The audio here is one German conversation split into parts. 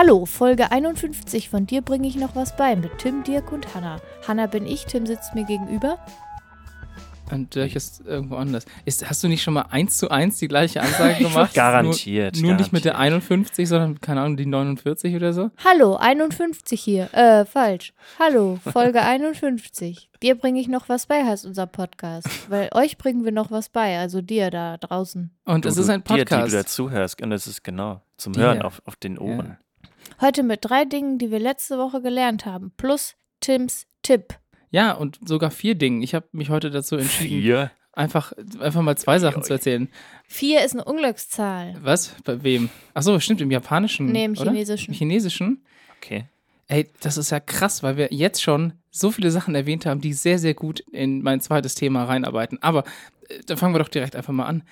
Hallo, Folge 51 von dir bringe ich noch was bei mit Tim, Dirk und Hanna. Hanna bin ich, Tim sitzt mir gegenüber. Und Dirk ist irgendwo anders. Ist, hast du nicht schon mal eins zu eins die gleiche Ansage gemacht? Garantiert. Nur, nur nicht mit der garantiert. 51, sondern, keine Ahnung, die 49 oder so? Hallo, 51 hier. Äh, falsch. Hallo, Folge 51. Dir bringe ich noch was bei, heißt unser Podcast. Weil euch bringen wir noch was bei, also dir da draußen. Und Du, es ist ein Dir, die Podcast. du dazuhörst. Und das ist genau zum Dir. Hören auf, auf den Ohren. Heute mit drei Dingen, die wir letzte Woche gelernt haben. Plus Tims Tipp. Ja, und sogar vier Dinge. Ich habe mich heute dazu entschieden, Vier. einfach, einfach mal zwei Sachen zu erzählen. Vier ist eine Unglückszahl. Was? Bei wem? Ach so, stimmt, im Japanischen. Nee, im oder? Chinesischen. Im Chinesischen? Okay. Ey, das ist ja krass, weil wir jetzt schon so viele Sachen erwähnt haben, die sehr, sehr gut in mein zweites Thema reinarbeiten. Aber äh, dann fangen wir doch direkt einfach mal an.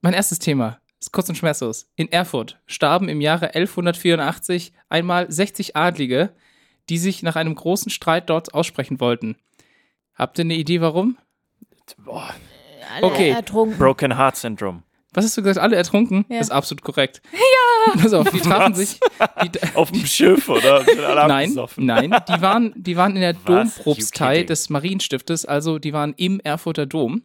Mein erstes Thema kurz und schmerzlos. In Erfurt starben im Jahre 1184 einmal 60 Adlige, die sich nach einem großen Streit dort aussprechen wollten. Habt ihr eine Idee, warum? Boah. Alle Okay. ertrunken. Broken Heart Syndrome. Was hast du gesagt? Alle ertrunken? Ja. Ist absolut korrekt. Ja! Pass auf, die trafen Was? sich. Die, Auf dem Schiff, oder? Sind alle Nein, nein, die waren, die waren in der Was? Dompropstei des Marienstiftes, also die waren im Erfurter Dom.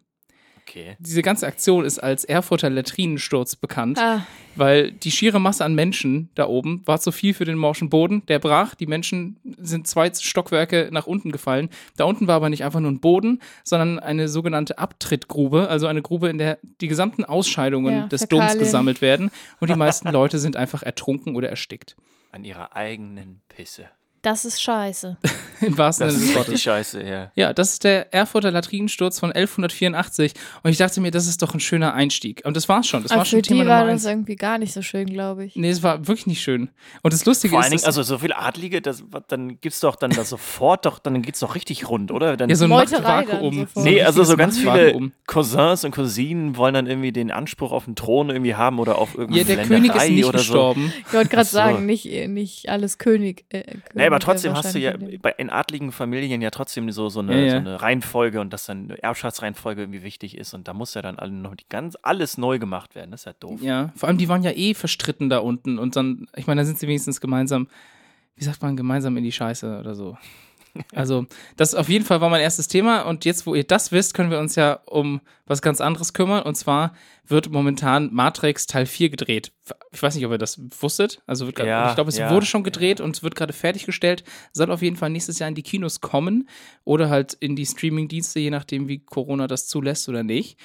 Okay. Diese ganze Aktion ist als Erfurter Latrinensturz bekannt, Ah, weil die schiere Masse an Menschen da oben war zu viel für den morschen Boden. Der brach, die Menschen sind zwei Stockwerke nach unten gefallen. Da unten war aber nicht einfach nur ein Boden, sondern eine sogenannte Abtrittgrube, also eine Grube, in der die gesamten Ausscheidungen Ja, des Doms gesammelt werden. Und die meisten Leute sind einfach ertrunken oder erstickt. An ihrer eigenen Pisse. Das ist scheiße. Im wahrsten Das Sinne des ist Wortes. richtig scheiße, ja. Ja, das ist der Erfurter Latrinensturz von 1184 und ich dachte mir, das ist doch ein schöner Einstieg. Und das war's schon. Das Aber war schon für die Thema war das irgendwie gar nicht so schön, glaube ich. Nee, es war wirklich nicht schön. Und das Lustige Vor ist, allen Dingen, also so viele Adlige, das, dann gibt's doch dann das sofort doch, dann geht's doch richtig rund, oder? Dann, ja, so ein Machtvakuum. nee, also so ganz viele. Cousins und Cousinen wollen dann irgendwie den Anspruch auf den Thron irgendwie haben oder auf irgendwie Ja, der König ist nicht oder so. gestorben. Ich wollte gerade sagen, nicht, nicht alles König. Äh, König Nee, aber trotzdem hast du ja bei, in adligen Familien ja trotzdem so, so, eine, Ja, ja. so eine Reihenfolge und dass dann eine Erbschaftsreihenfolge irgendwie wichtig ist und da muss ja dann alle noch die ganz, alles neu gemacht werden. Das ist ja doof. Ja, vor allem die waren ja eh verstritten da unten und dann, ich meine, da sind sie wenigstens gemeinsam, wie sagt man, gemeinsam in die Scheiße oder so. Also, das auf jeden Fall war mein erstes Thema und jetzt, wo ihr das wisst, können wir uns ja um was ganz anderes kümmern und zwar wird momentan Matrix Teil 4 gedreht. Ich weiß nicht, ob ihr das wusstet. Also, wird grad, Ja, ich glaube, es ja, wurde schon gedreht und es wird gerade fertiggestellt. Soll auf jeden Fall nächstes Jahr in die Kinos kommen oder halt in die Streaming-Dienste, je nachdem, wie Corona das zulässt oder nicht.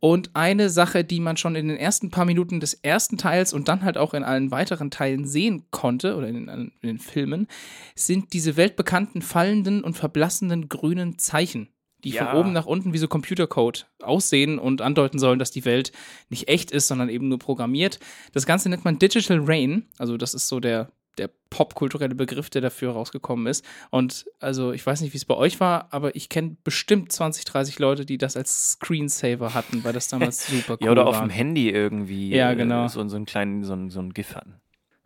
Und eine Sache, die man schon in den ersten paar Minuten des ersten Teils und dann halt auch in allen weiteren Teilen sehen konnte, oder in, in den Filmen, sind diese weltbekannten fallenden und verblassenden grünen Zeichen, die Ja. von oben nach unten wie so Computercode aussehen und andeuten sollen, dass die Welt nicht echt ist, sondern eben nur programmiert. Das Ganze nennt man Digital Rain, also das ist so der der popkulturelle Begriff, der dafür rausgekommen ist. Und also ich weiß nicht, wie es bei euch war, aber ich kenne bestimmt 20, 30 Leute, die das als Screensaver hatten, weil das damals super cool Ja, oder auf war. dem Handy irgendwie Ja, äh, genau. so, so einen kleinen, so, so einen GIF hatten.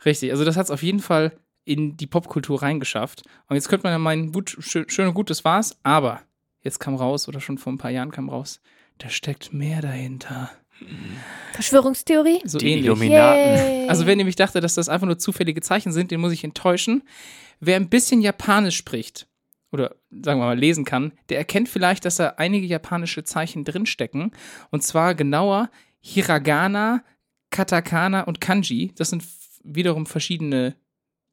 Richtig, also das hat es auf jeden Fall in die Popkultur reingeschafft. Und jetzt könnte man ja meinen, gut, schön, schön und gut, das war's, aber jetzt kam raus, oder schon vor ein paar Jahren kam raus, da steckt mehr dahinter. Verschwörungstheorie? So Die ähnlich. Illuminaten. Yay. Also wer nämlich dachte, dass das einfach nur zufällige Zeichen sind, den muss ich enttäuschen. Wer ein bisschen Japanisch spricht oder sagen wir mal lesen kann, der erkennt vielleicht, dass da einige japanische Zeichen drinstecken. Und zwar genauer Hiragana, Katakana und Kanji. Das sind wiederum verschiedene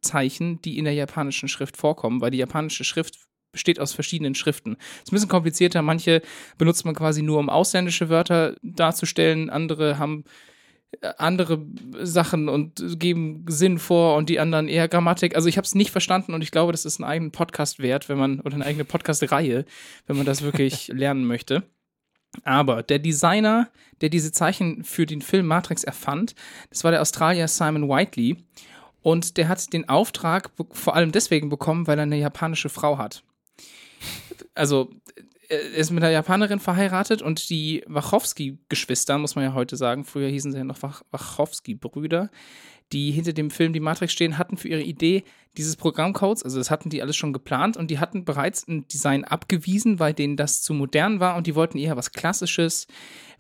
Zeichen, die in der japanischen Schrift vorkommen, weil die japanische Schrift besteht aus verschiedenen Schriften. Ist ein bisschen komplizierter. Manche benutzt man quasi nur, um ausländische Wörter darzustellen. Andere haben äh, andere Sachen und geben Sinn vor und die anderen eher Grammatik. Also ich habe es nicht verstanden und ich glaube, das ist einen eigenen Podcast wert, wenn man oder eine eigene Podcast-Reihe, wenn man das wirklich lernen möchte. Aber der Designer, der diese Zeichen für den Film Matrix erfand, das war der Australier Simon Whiteley. Und der hat den Auftrag vor allem deswegen bekommen, weil er eine japanische Frau hat. Also, er ist mit einer Japanerin verheiratet und die Wachowski-Geschwister, muss man ja heute sagen, früher hießen sie ja noch Wach Wachowski-Brüder, die hinter dem Film Die Matrix stehen, hatten für ihre Idee dieses Programmcodes, also das hatten die alles schon geplant und die hatten bereits ein Design abgewiesen, weil denen das zu modern war und die wollten eher was Klassisches,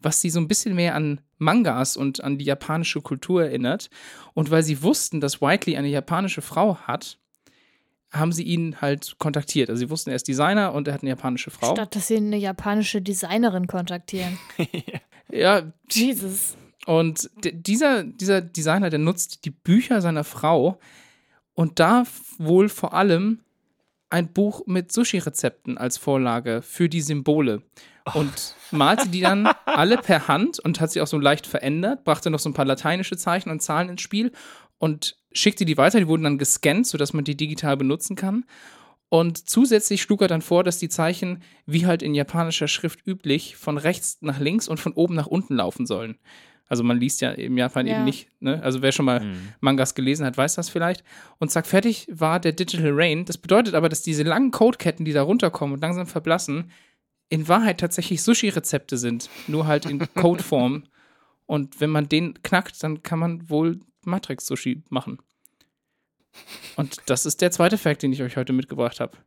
was sie so ein bisschen mehr an Mangas und an die japanische Kultur erinnert. Und weil sie wussten, dass Whiteley eine japanische Frau hat, haben sie ihn halt kontaktiert. Also sie wussten, er ist Designer und er hat eine japanische Frau. Statt dass sie eine japanische Designerin kontaktieren. ja, Jesus. und dieser, dieser Designer, der nutzt die Bücher seiner Frau und da wohl vor allem ein Buch mit Sushi-Rezepten als Vorlage für die Symbole. Und malte die dann alle per Hand und hat sie auch so leicht verändert, brachte noch so ein paar lateinische Zeichen und Zahlen ins Spiel und schickte die weiter. Die wurden dann gescannt, sodass man die digital benutzen kann. Und zusätzlich schlug er dann vor, dass die Zeichen, wie halt in japanischer Schrift üblich, von rechts nach links und von oben nach unten laufen sollen. Also man liest ja im Japan Ja. eben nicht, ne? Also wer schon mal Mangas gelesen hat, weiß das vielleicht. Und zack, fertig war der Digital Rain. Das bedeutet aber, dass diese langen Codeketten, die da runterkommen und langsam verblassen, in Wahrheit tatsächlich Sushi-Rezepte sind. Nur halt in Codeform. Und wenn man den knackt, dann kann man wohl Matrix-Sushi machen. Und das ist der zweite Fact, den ich euch heute mitgebracht habe.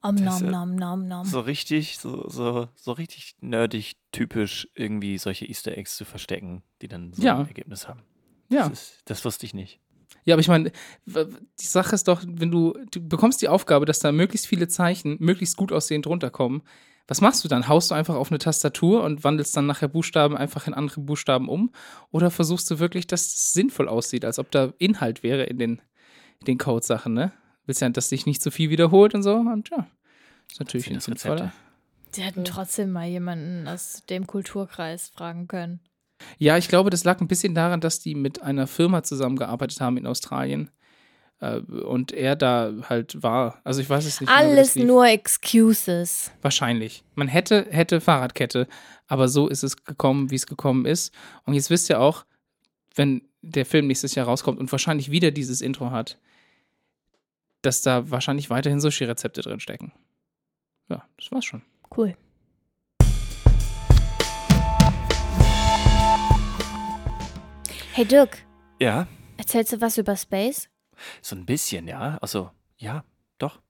Om nom nom nom nom. So richtig, so, so, so richtig nerdig typisch irgendwie solche Easter Eggs zu verstecken, die dann so Ja. ein Ergebnis haben. Ja. Das, ist, das wusste ich nicht. Ja, aber ich meine, die Sache ist doch, wenn du, du bekommst die Aufgabe, dass da möglichst viele Zeichen möglichst gut aussehend runterkommen. Was machst du dann? Haust du einfach auf eine Tastatur und wandelst dann nachher Buchstaben einfach in andere Buchstaben um? Oder versuchst du wirklich, dass es sinnvoll aussieht, als ob da Inhalt wäre in den, in den Codesachen, ne? Willst ja, dass sich nicht zu viel wiederholt und so. Und ja, ist natürlich sinnvoller. Sie hätten trotzdem mal jemanden aus dem Kulturkreis fragen können. Ja, ich glaube, das lag ein bisschen daran, dass die mit einer Firma zusammengearbeitet haben in Australien. Äh, Und er da halt war. Also ich weiß es nicht. genau, Alles lief. nur Excuses. Wahrscheinlich. Man hätte, hätte Fahrradkette, aber so ist es gekommen, wie es gekommen ist. Und jetzt wisst ihr auch, wenn der Film nächstes Jahr rauskommt und wahrscheinlich wieder dieses Intro hat, dass da wahrscheinlich weiterhin Sushi-Rezepte drin stecken. Ja, das war's schon. Cool. Hey Dirk, Ja, erzählst du was über Space? so ein bisschen, ja. Also, ja, doch.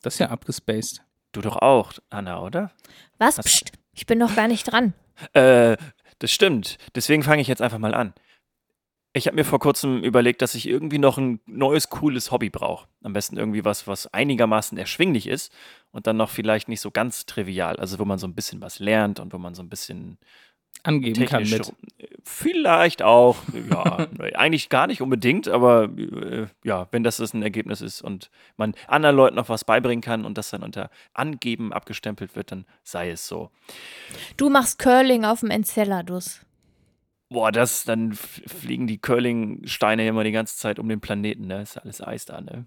Das ist ja abgespaced. Du doch auch, Anna, oder? Was? Was? Psst, ich bin noch gar nicht dran. Äh, das stimmt. Deswegen fange ich jetzt einfach mal an. Ich habe mir vor kurzem überlegt, dass ich irgendwie noch ein neues, cooles Hobby brauche. Am besten irgendwie was, was einigermaßen erschwinglich ist und dann noch vielleicht nicht so ganz trivial. Also, wo man so ein bisschen was lernt und wo man so ein bisschen Angeben kann mit. Vielleicht auch, ja, eigentlich gar nicht unbedingt, aber äh, ja, wenn das, das ein Ergebnis ist und man anderen Leuten noch was beibringen kann und das dann unter Angeben abgestempelt wird, dann sei es so. Du machst Curling auf dem Enceladus. Boah, das, dann fliegen die Curling-Steine immer die ganze Zeit um den Planeten, ne? Ist ja alles Eis da, ne?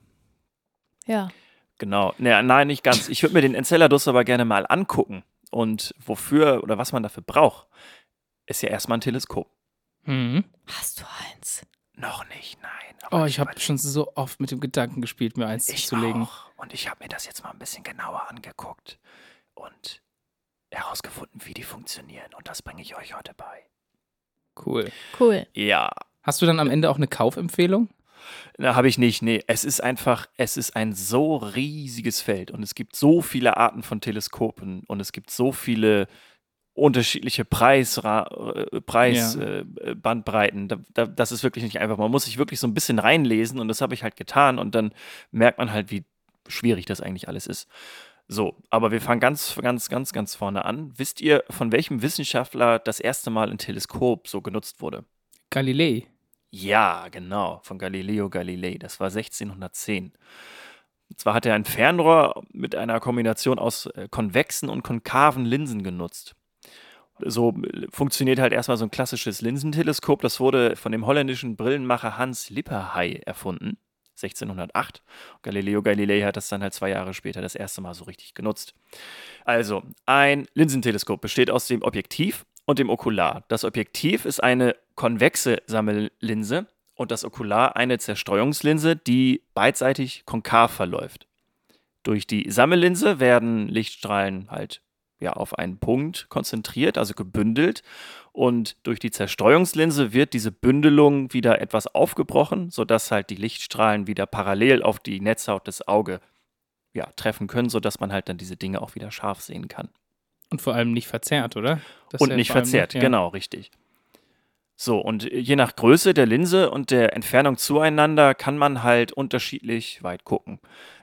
Ja. Genau. Ne, nein, nicht ganz. Ich würde mir den Enceladus aber gerne mal angucken. Und wofür oder was man dafür braucht, ist ja erstmal ein Teleskop. Mhm. Hast du eins? Noch nicht, nein. Oh, ich habe schon so oft mit dem Gedanken gespielt, mir eins ich zuzulegen. auch. Und ich habe mir das jetzt mal ein bisschen genauer angeguckt und herausgefunden, wie die funktionieren. Und das bringe ich euch heute bei. Cool. Cool. Ja, Hast du dann am Ende auch eine Kaufempfehlung? Na, habe ich nicht. Nee, es ist einfach, es ist ein so riesiges Feld und es gibt so viele Arten von Teleskopen und es gibt so viele unterschiedliche Preisra äh, Preisbandbreiten. Äh, Bandbreiten. da, da, das ist wirklich nicht einfach. Man muss sich wirklich so ein bisschen reinlesen und das habe ich halt getan und dann merkt man halt, wie schwierig das eigentlich alles ist. So, aber wir fangen ganz, ganz, ganz, ganz vorne an. Wisst ihr, von welchem Wissenschaftler das erste Mal ein Teleskop so genutzt wurde? Galilei. Ja, genau, von Galileo Galilei. Das war 1610. Und zwar hat er ein Fernrohr mit einer Kombination aus äh, konvexen und konkaven Linsen genutzt. So äh, funktioniert halt erstmal so ein klassisches Linsenteleskop. Das wurde von dem holländischen Brillenmacher Hans Lipperhey erfunden, 1608. Galileo Galilei hat das dann halt zwei Jahre später das erste Mal so richtig genutzt. Also, ein Linsenteleskop besteht aus dem Objektiv und dem Okular. Das Objektiv ist eine konvexe Sammellinse und das Okular eine Zerstreuungslinse, die beidseitig konkav verläuft. Durch die Sammellinse werden Lichtstrahlen halt ja, auf einen Punkt konzentriert, also gebündelt. Und durch die Zerstreuungslinse wird diese Bündelung wieder etwas aufgebrochen, sodass halt die Lichtstrahlen wieder parallel auf die Netzhaut des Auge ja, treffen können, sodass man halt dann diese Dinge auch wieder scharf sehen kann. Und vor allem nicht verzerrt, oder? Das und ja nicht verzerrt, ja. genau, richtig. So, und je nach Größe der Linse und der Entfernung zueinander kann man halt unterschiedlich weit gucken.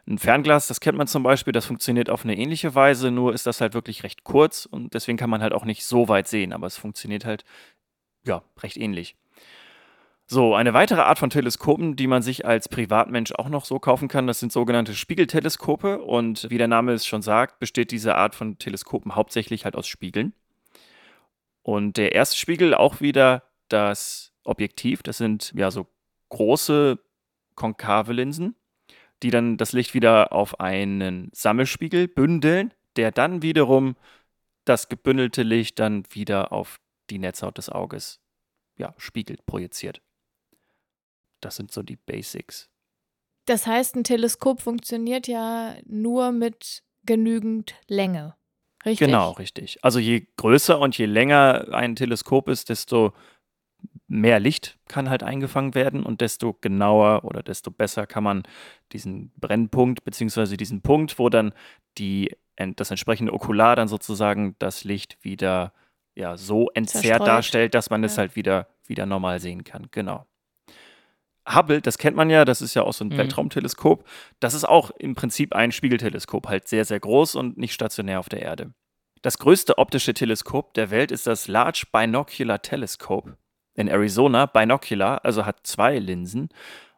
Ein Fernglas, das kennt man zum Beispiel, das funktioniert auf eine ähnliche Weise, nur ist das halt wirklich recht kurz und deswegen kann man halt auch nicht so weit sehen, aber es funktioniert halt, ja, recht ähnlich. So, eine weitere Art von Teleskopen, die man sich als Privatmensch auch noch so kaufen kann, das sind sogenannte Spiegelteleskope. Und wie der Name es schon sagt, besteht diese Art von Teleskopen hauptsächlich halt aus Spiegeln. Und der erste Spiegel auch wieder das Objektiv. Das sind ja so große konkave Linsen, die dann das Licht wieder auf einen Sammelspiegel bündeln, der dann wiederum das gebündelte Licht dann wieder auf die Netzhaut des Auges ja, spiegelt, projiziert. Das sind so die Basics. Das heißt, ein Teleskop funktioniert ja nur mit genügend Länge. Richtig? Genau, richtig. Also je größer und je länger ein Teleskop ist, desto mehr Licht kann halt eingefangen werden und desto genauer oder desto besser kann man diesen Brennpunkt beziehungsweise diesen Punkt, wo dann die, das entsprechende Okular dann sozusagen das Licht wieder ja, so entzerrt Zerstreut. darstellt, dass man es Ja. halt wieder, wieder normal sehen kann. Genau. Hubble, das kennt man ja, das ist ja auch so ein Mhm. Weltraumteleskop. Das ist auch im Prinzip ein Spiegelteleskop, halt sehr, sehr groß und nicht stationär auf der Erde. Das größte optische Teleskop der Welt ist das Large Binocular Telescope in Arizona. Binocular, also hat zwei Linsen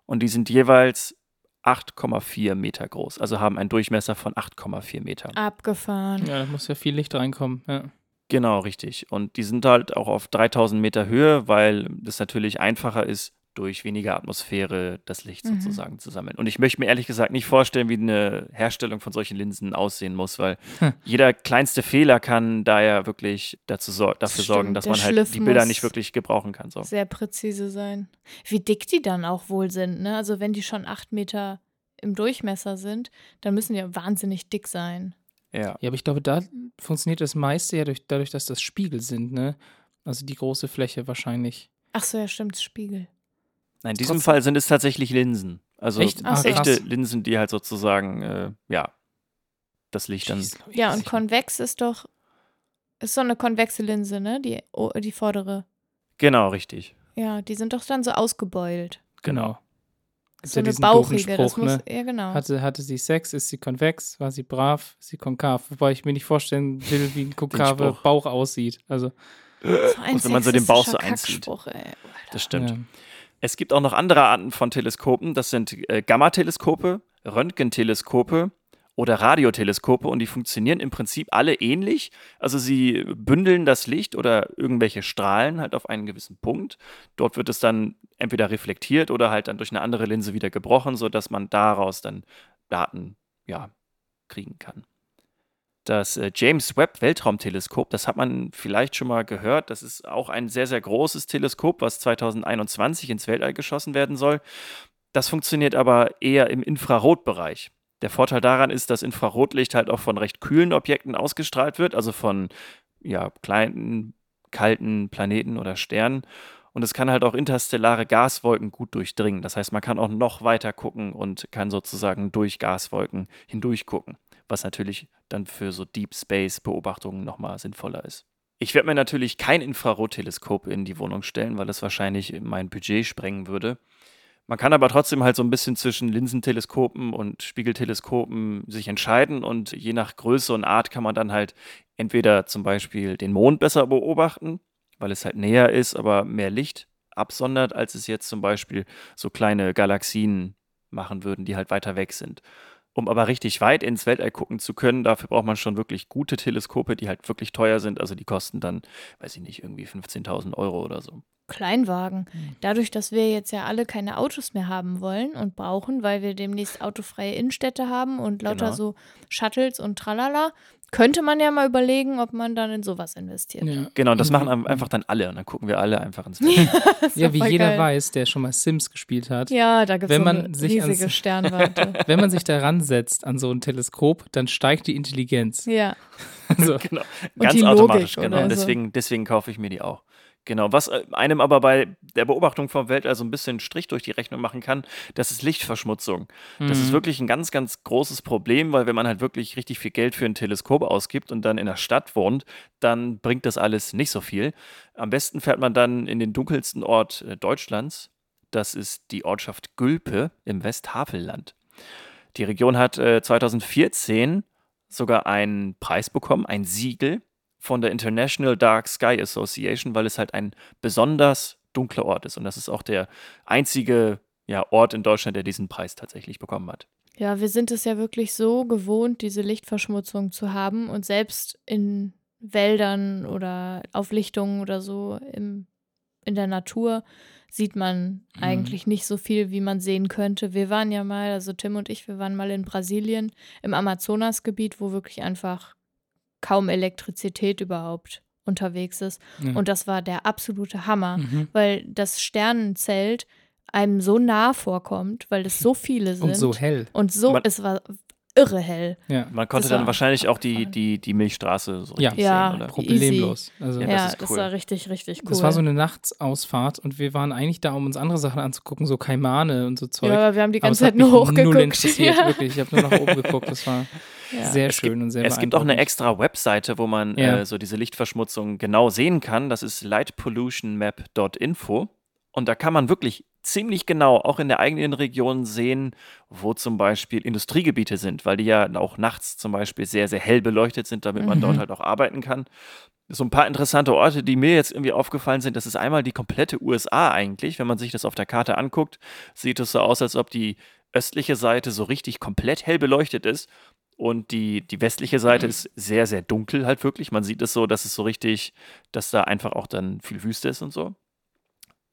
und die sind jeweils 8,4 Meter groß, also haben einen Durchmesser von 8,4 Meter. Abgefahren. Ja, da muss ja viel Licht reinkommen. Ja. Genau, richtig. Und die sind halt auch auf 3000 Meter Höhe, weil es natürlich einfacher ist, durch weniger Atmosphäre das Licht Mhm. sozusagen zu sammeln. Und ich möchte mir ehrlich gesagt nicht vorstellen, wie eine Herstellung von solchen Linsen aussehen muss, weil Hm. jeder kleinste Fehler kann da ja wirklich dazu sor dafür Stimmt, sorgen, dass man halt Schliff die Bilder nicht wirklich gebrauchen kann. So. Sehr präzise sein. Wie dick die dann auch wohl sind, ne? Also wenn die schon acht Meter im Durchmesser sind, dann müssen die ja wahnsinnig dick sein. Ja. ja, aber ich glaube, da funktioniert das meiste ja durch, dadurch, dass das Spiegel sind, ne? Also die große Fläche wahrscheinlich. Ach so, ja, stimmt, Spiegel. Nein, in diesem Trotzdem- Fall sind es tatsächlich Linsen. Also Echt? Ach so. echte krass. Linsen, die halt sozusagen, äh, ja, das Licht dann. Jeez, Ja, und konvex ist doch, ist so eine konvexe Linse, ne? Die, oh, die vordere. Genau, richtig. Ja, die sind doch dann so ausgebeult. Genau. Gibt's So ja eine bauchige, das muss, ne? ja genau. Hatte, hatte sie Sex, ist sie konvex, war sie brav, ist sie konkav. Wobei ich mir nicht vorstellen will, wie ein konkaver. Bauch aussieht. Also, so ein und wenn man so den Bauch so einzieht. Ey. Das stimmt. ja. Es gibt auch noch andere Arten von Teleskopen. Das sind äh, Gamma-Teleskope, Röntgenteleskope oder Radioteleskope und die funktionieren im Prinzip alle ähnlich. Also sie bündeln das Licht oder irgendwelche Strahlen halt auf einen gewissen Punkt. Dort wird es dann entweder reflektiert oder halt dann durch eine andere Linse wieder gebrochen, sodass man daraus dann Daten ja, kriegen kann. Das äh, James Webb Weltraumteleskop, das hat man vielleicht schon mal gehört. Das ist auch ein sehr, sehr großes Teleskop, was 2021 ins Weltall geschossen werden soll. Das funktioniert aber eher im Infrarotbereich. Der Vorteil daran ist, dass Infrarotlicht halt auch von recht kühlen Objekten ausgestrahlt wird, also von ja, kleinen, kalten Planeten oder Sternen. Und es kann halt auch interstellare Gaswolken gut durchdringen. Das heißt, man kann auch noch weiter gucken und kann sozusagen durch Gaswolken hindurch gucken, was natürlich dann für so Deep Space Beobachtungen nochmal sinnvoller ist. Ich werde mir natürlich kein Infrarotteleskop in die Wohnung stellen, weil es wahrscheinlich mein Budget sprengen würde. Man kann aber trotzdem halt so ein bisschen zwischen Linsenteleskopen und Spiegelteleskopen sich entscheiden und je nach Größe und Art kann man dann halt entweder zum Beispiel den Mond besser beobachten, weil es halt näher ist, aber mehr Licht absondert, als es jetzt zum Beispiel so kleine Galaxien machen würden, die halt weiter weg sind. Um aber richtig weit ins Weltall gucken zu können, dafür braucht man schon wirklich gute Teleskope, die halt wirklich teuer sind. Also die kosten dann, weiß ich nicht, irgendwie 15.000 Euro oder so. Kleinwagen. Hm. Dadurch, dass wir jetzt ja alle keine Autos mehr haben wollen und brauchen, weil wir demnächst autofreie Innenstädte haben und lauter Genau. so Shuttles und tralala, könnte man ja mal überlegen, ob man dann in sowas investiert. Ja. Genau, und das Und machen einfach dann alle und dann gucken wir alle einfach ins ist ja, wie jeder geil. weiß, der schon mal Sims gespielt hat. Ja, da gibt es Wenn so man eine ans- riesige Sternwarte. Wenn man sich da ransetzt an so ein Teleskop, dann steigt die Intelligenz. ja. Also, genau. Und Ganz die automatisch, Logik genau. so. deswegen, deswegen kaufe ich mir die auch. Genau, was äh, einem aber bei der Beobachtung vom Weltall so ein bisschen Strich durch die Rechnung machen kann, das ist Lichtverschmutzung. Das ist Mhm. wirklich ein ganz, ganz großes Problem, weil wenn man halt wirklich richtig viel Geld für ein Teleskop ausgibt und dann in der Stadt wohnt, dann bringt das alles nicht so viel. Am besten fährt man dann in den dunkelsten Ort äh, Deutschlands. Das ist die Ortschaft Gülpe im Westhavelland. Die Region hat äh, 2014 sogar einen Preis bekommen, ein Siegel von der International Dark Sky Association, weil es halt ein besonders dunkler Ort ist. Und das ist auch der einzige ja, Ort in Deutschland, der diesen Preis tatsächlich bekommen hat. Ja, wir sind es ja wirklich so gewohnt, diese Lichtverschmutzung zu haben und selbst in Wäldern oder Auflichtungen oder so im, in der Natur sieht man Mhm. eigentlich nicht so viel, wie man sehen könnte. Wir waren ja mal, also Tim und ich, wir waren mal in Brasilien im Amazonasgebiet, wo wirklich einfach kaum Elektrizität überhaupt unterwegs ist. Ja. Und das war der absolute Hammer, Mhm. weil das Sternenzelt einem so nah vorkommt, weil es so viele sind. Und so hell. Und so, Man- es war irre hell. Ja. Man konnte Das dann wahrscheinlich auch die, die, die Milchstraße so Ja. richtig Ja, sehen, oder? Problemlos. Also, Ja, Ja, das das, ist cool. war richtig, richtig cool. Das war so eine Nachtsausfahrt und wir waren eigentlich da, um uns andere Sachen anzugucken, so Kaimane und so Zeug. ja, aber wir haben die ganze Zeit nur hochgeguckt. Null interessiert, ja. wirklich. Ich habe nur nach oben geguckt. Das war Ja. sehr Es schön und sehr Es gibt auch eine extra Webseite, wo man Ja. äh, so diese Lichtverschmutzung genau sehen kann. Das ist lightpollutionmap.info. Und da kann man wirklich ziemlich genau auch in der eigenen Region sehen, wo zum Beispiel Industriegebiete sind, weil die ja auch nachts zum Beispiel sehr, sehr hell beleuchtet sind, damit man Mhm. dort halt auch arbeiten kann. So ein paar interessante Orte, die mir jetzt irgendwie aufgefallen sind, das ist einmal die komplette USA eigentlich. Wenn man sich das auf der Karte anguckt, sieht es so aus, als ob die östliche Seite so richtig komplett hell beleuchtet ist. Und die, die westliche Seite ist sehr, sehr dunkel halt wirklich. Man sieht es so, dass es so richtig, dass da einfach auch dann viel Wüste ist und so.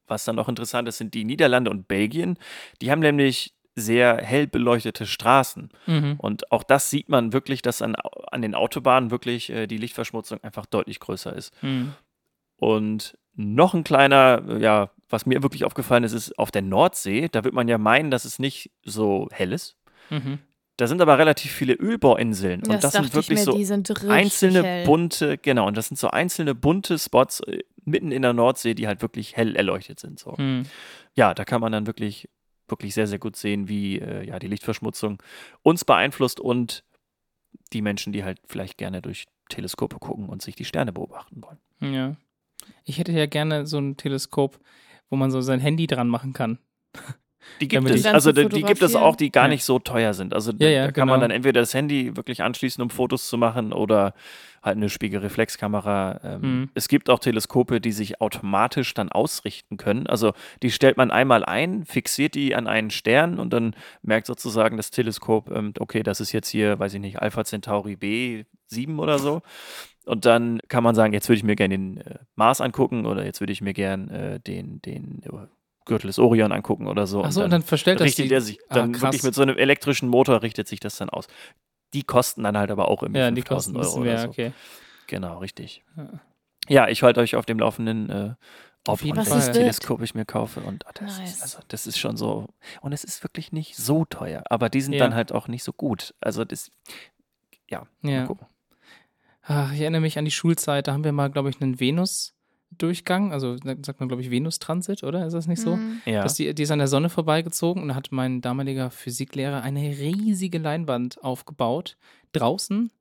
Was dann noch interessant ist, sind die Niederlande und Belgien. Die haben nämlich sehr hell beleuchtete Straßen. Mhm. Und auch das sieht man wirklich, dass an, an den Autobahnen wirklich äh, die Lichtverschmutzung einfach deutlich größer ist. Mhm. Und noch ein kleiner, äh, ja, was mir wirklich aufgefallen ist, ist auf der Nordsee. Da wird man ja meinen, dass es nicht so hell ist. Mhm. Da sind aber relativ viele Ölbohrinseln. Das, und das sind wirklich ich mir, so sind einzelne hell. bunte, genau, und das sind so einzelne bunte Spots äh, mitten in der Nordsee, die halt wirklich hell erleuchtet sind. So. Mhm. Ja, da kann man dann wirklich, wirklich sehr, sehr gut sehen, wie äh, ja, die Lichtverschmutzung uns beeinflusst und die Menschen, die halt vielleicht gerne durch Teleskope gucken und sich die Sterne beobachten wollen. Ja. Ich hätte ja gerne so ein Teleskop, wo man so sein Handy dran machen kann. Die gibt es, also die, gibt es auch, die gar Ja. nicht so teuer sind. Also Ja, ja, da kann man genau. dann entweder das Handy wirklich anschließen, um Fotos zu machen oder halt eine Spiegelreflexkamera. Ähm, Mhm. Es gibt auch Teleskope, die sich automatisch dann ausrichten können. Also die stellt man einmal ein, fixiert die an einen Stern und dann merkt sozusagen das Teleskop, ähm, okay, das ist jetzt hier, weiß ich nicht, Alpha Centauri B7 oder so. Und dann kann man sagen, jetzt würde ich mir gerne den äh, Mars angucken oder jetzt würde ich mir gerne äh, den, den äh, Gürtel des Orion angucken oder so. Achso, und dann verstellt das richtet die, er sich Ah, dann krass. wirklich mit so einem elektrischen Motor richtet sich das dann aus. Die kosten dann halt aber auch irgendwie Ja, die 5000 kosten ein Euro bisschen oder mehr, so. okay. Genau, richtig. Ja. Ich halte euch auf dem Laufenden, äh, Auf ob jeden und Fall. welches. Teleskop ich mir kaufe. Und ah, das, Nice. ist, also, das ist schon so. Und es ist wirklich nicht so teuer. Aber die sind Ja. dann halt auch nicht so gut. Also das, ja, mal Ja. gucken. Ach, ich erinnere mich an die Schulzeit, da haben wir mal, glaube ich, einen Venus-Durchgang, also da sagt man, glaube ich, Venus-Transit, oder? Ist das nicht so? Mhm. Ja. Dass die, die ist an der Sonne vorbeigezogen und da hat mein damaliger Physiklehrer eine riesige Leinwand aufgebaut, draußen,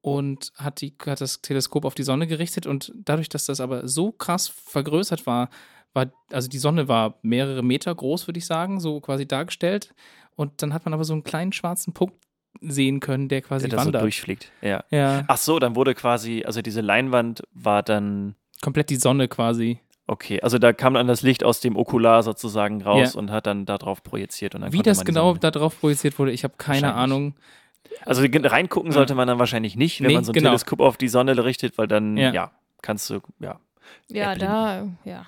und hat, die, hat das Teleskop auf die Sonne gerichtet. Und dadurch, dass das aber so krass vergrößert war, war, also die Sonne war mehrere Meter groß, würde ich sagen, so quasi dargestellt. Und dann hat man aber so einen kleinen schwarzen Punkt sehen können, der quasi der da so wandert. durchfliegt. Ja. ja, Ach so, dann wurde quasi, also diese Leinwand war dann komplett die Sonne quasi. Okay, also da kam dann das Licht aus dem Okular sozusagen raus Ja. und hat dann darauf projiziert. Und dann Wie das genau Sonne- da drauf projiziert wurde, ich habe keine. Ahnung. Also reingucken sollte man dann wahrscheinlich nicht, wenn Nee, man so ein genau. Teleskop auf die Sonne richtet, weil dann, Ja. ja, kannst du, ja. Ja, da, ja.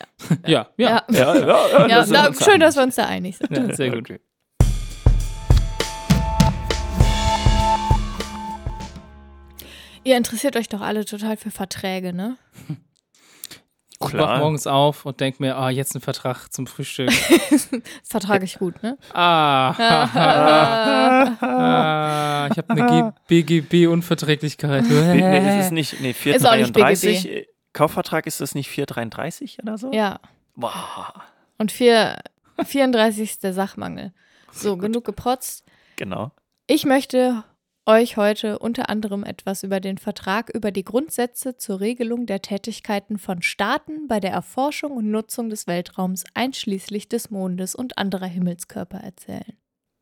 Ja, ja. Ja, Ja, ja, ja, das da, ist schön, dass wir uns da einig sind. ja sehr gut. Okay. Ihr interessiert euch doch alle total für Verträge, ne? Ich wach morgens auf und denk mir, ah, jetzt ein Vertrag zum Frühstück. Das vertrage ich gut, ne? ah, ah, ich habe eine BGB-Unverträglichkeit. Nee, nee, es ist nicht, nee, Ist auch nicht 433, äh, Kaufvertrag ist das nicht 433 oder so? Ja. Boah, Und vier, 34 ist der Sachmangel. So, genug geprotzt. genau. Ich möchte euch heute unter anderem etwas über den Vertrag über die Grundsätze zur Regelung der Tätigkeiten von Staaten bei der Erforschung und Nutzung des Weltraums einschließlich des Mondes und anderer Himmelskörper erzählen.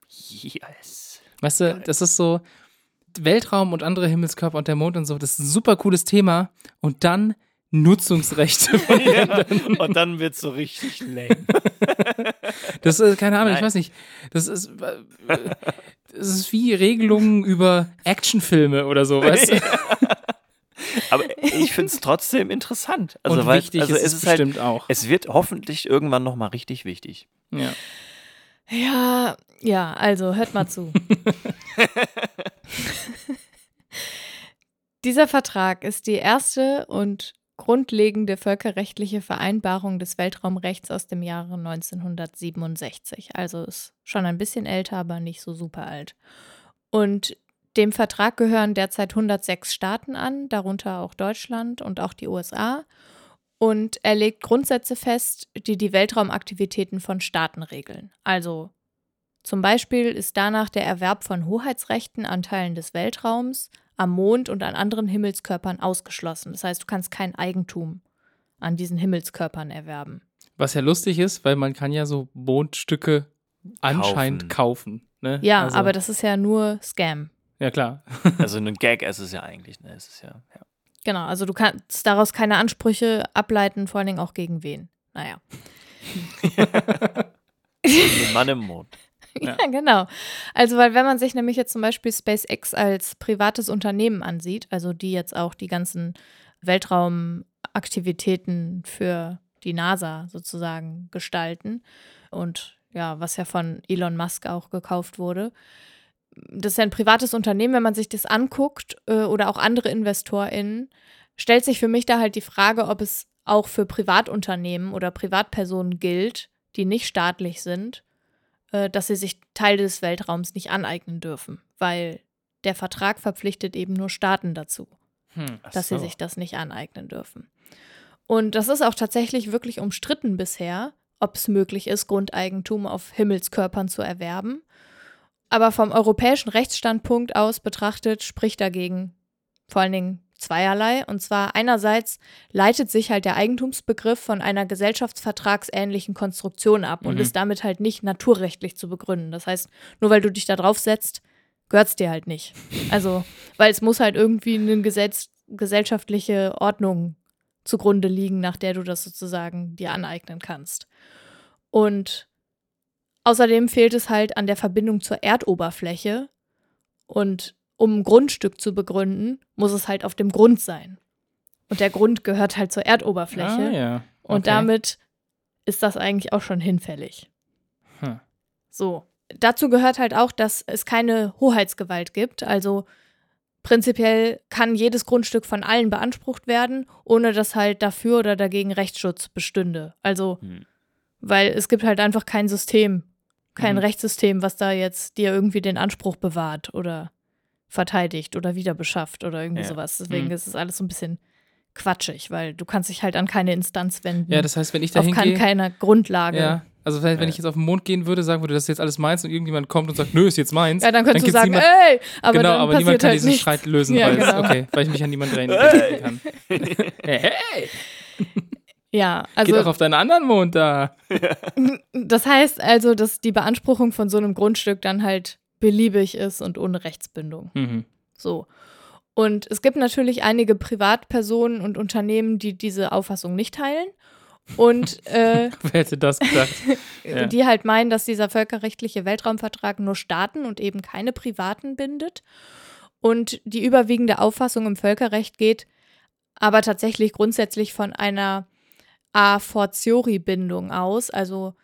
Yes. Weißt du, das ist so Weltraum und andere Himmelskörper und der Mond und so, das ist ein super cooles Thema. Und dann Nutzungsrechte von Ja, und dann wird so richtig lame. Das ist, keine Ahnung, ich Nein. weiß nicht. Das ist, äh, das ist wie Regelungen über Actionfilme oder so, weißt du? Aber ich finde es trotzdem interessant. Also, und weil, wichtig also ist es es ist halt, bestimmt auch. es wird hoffentlich irgendwann nochmal richtig wichtig. Ja. Ja, ja, also hört mal zu. Dieser Vertrag ist die erste und grundlegende völkerrechtliche Vereinbarung des Weltraumrechts aus dem Jahre 1967. Also ist schon ein bisschen älter, aber nicht so super alt. Und dem Vertrag gehören derzeit 106 Staaten an, darunter auch Deutschland und auch die USA. Und er legt Grundsätze fest, die die Weltraumaktivitäten von Staaten regeln. Also zum Beispiel ist danach der Erwerb von Hoheitsrechten an Teilen des Weltraums, am Mond und an anderen Himmelskörpern ausgeschlossen. Das heißt, du kannst kein Eigentum an diesen Himmelskörpern erwerben. Was ja lustig ist, weil man kann ja so Mondstücke anscheinend kaufen. ne? Ja, Also- aber das ist ja nur Scam. Ja, klar. Also ein Gag ist es ja eigentlich. Ne? Es ist ja, ja. Genau, also du kannst daraus keine Ansprüche ableiten, vor allen Dingen auch gegen wen. Naja. Ein Mann im Mond. Ja. genau. Also, weil wenn man sich nämlich jetzt zum Beispiel SpaceX als privates Unternehmen ansieht, also die jetzt auch die ganzen Weltraumaktivitäten für die NASA sozusagen gestalten und ja, was ja von Elon Musk auch gekauft wurde. Das ist ja ein privates Unternehmen, wenn man sich das anguckt äh, oder auch andere InvestorInnen, stellt sich für mich da halt die Frage, ob es auch für Privatunternehmen oder Privatpersonen gilt, die nicht staatlich sind, äh, dass sie sich Teile des Weltraums nicht aneignen dürfen, weil der Vertrag verpflichtet eben nur Staaten dazu, Hm. Dass so. sie sich das nicht aneignen dürfen. Und das ist auch tatsächlich wirklich umstritten bisher, ob es möglich ist, Grundeigentum auf Himmelskörpern zu erwerben. Aber vom europäischen Rechtsstandpunkt aus betrachtet spricht dagegen vor allen Dingen zweierlei. Und zwar einerseits leitet sich halt der Eigentumsbegriff von einer gesellschaftsvertragsähnlichen Konstruktion ab und Mhm. ist damit halt nicht naturrechtlich zu begründen. Das heißt, nur weil du dich da drauf setzt, gehört es dir halt nicht. Also, weil es muss halt irgendwie eine Gesetz gesellschaftliche Ordnung zugrunde liegen, nach der du das sozusagen dir aneignen kannst. Und außerdem fehlt es halt an der Verbindung zur Erdoberfläche. Und um ein Grundstück zu begründen, muss es halt auf dem Grund sein. Und der Grund gehört halt zur Erdoberfläche. Ah, ja. Und Okay. damit ist das eigentlich auch schon hinfällig. Hm. So. Dazu gehört halt auch, dass es keine Hoheitsgewalt gibt. Also prinzipiell kann jedes Grundstück von allen beansprucht werden, ohne dass halt dafür oder dagegen Rechtsschutz bestünde. Also, Hm. weil es gibt halt einfach kein System, kein Mhm. Rechtssystem, was da jetzt dir irgendwie den Anspruch bewahrt oder verteidigt oder wieder beschafft oder irgendwie Ja. sowas. Deswegen Mhm. ist es alles so ein bisschen quatschig, weil du kannst dich halt an keine Instanz wenden. Ja, das heißt, wenn ich da auf kann hingehe. keiner Grundlage. Ja. Also vielleicht, wenn ich jetzt auf den Mond gehen würde, sagen würde, das ist jetzt alles meins und irgendjemand kommt und sagt, nö, ist jetzt meins. Ja, dann könntest du gibt's sagen, niemand- ey, aber genau, dann aber niemand kann halt diesen nichts. Streit lösen, Ja, weil, genau. okay, weil ich mich an niemanden reden kann. hey, hey, Ja, geh doch also auf deinen anderen Mond da. das heißt also, dass die Beanspruchung von so einem Grundstück dann halt beliebig ist und ohne Rechtsbindung. Mhm. So. Und es gibt natürlich einige Privatpersonen und Unternehmen, die diese Auffassung nicht teilen. Und äh, Wer hätte das gedacht? Ja. die halt meinen, dass dieser völkerrechtliche Weltraumvertrag nur Staaten und eben keine Privaten bindet. Und die überwiegende Auffassung im Völkerrecht geht aber tatsächlich grundsätzlich von einer a fortiori Bindung aus, also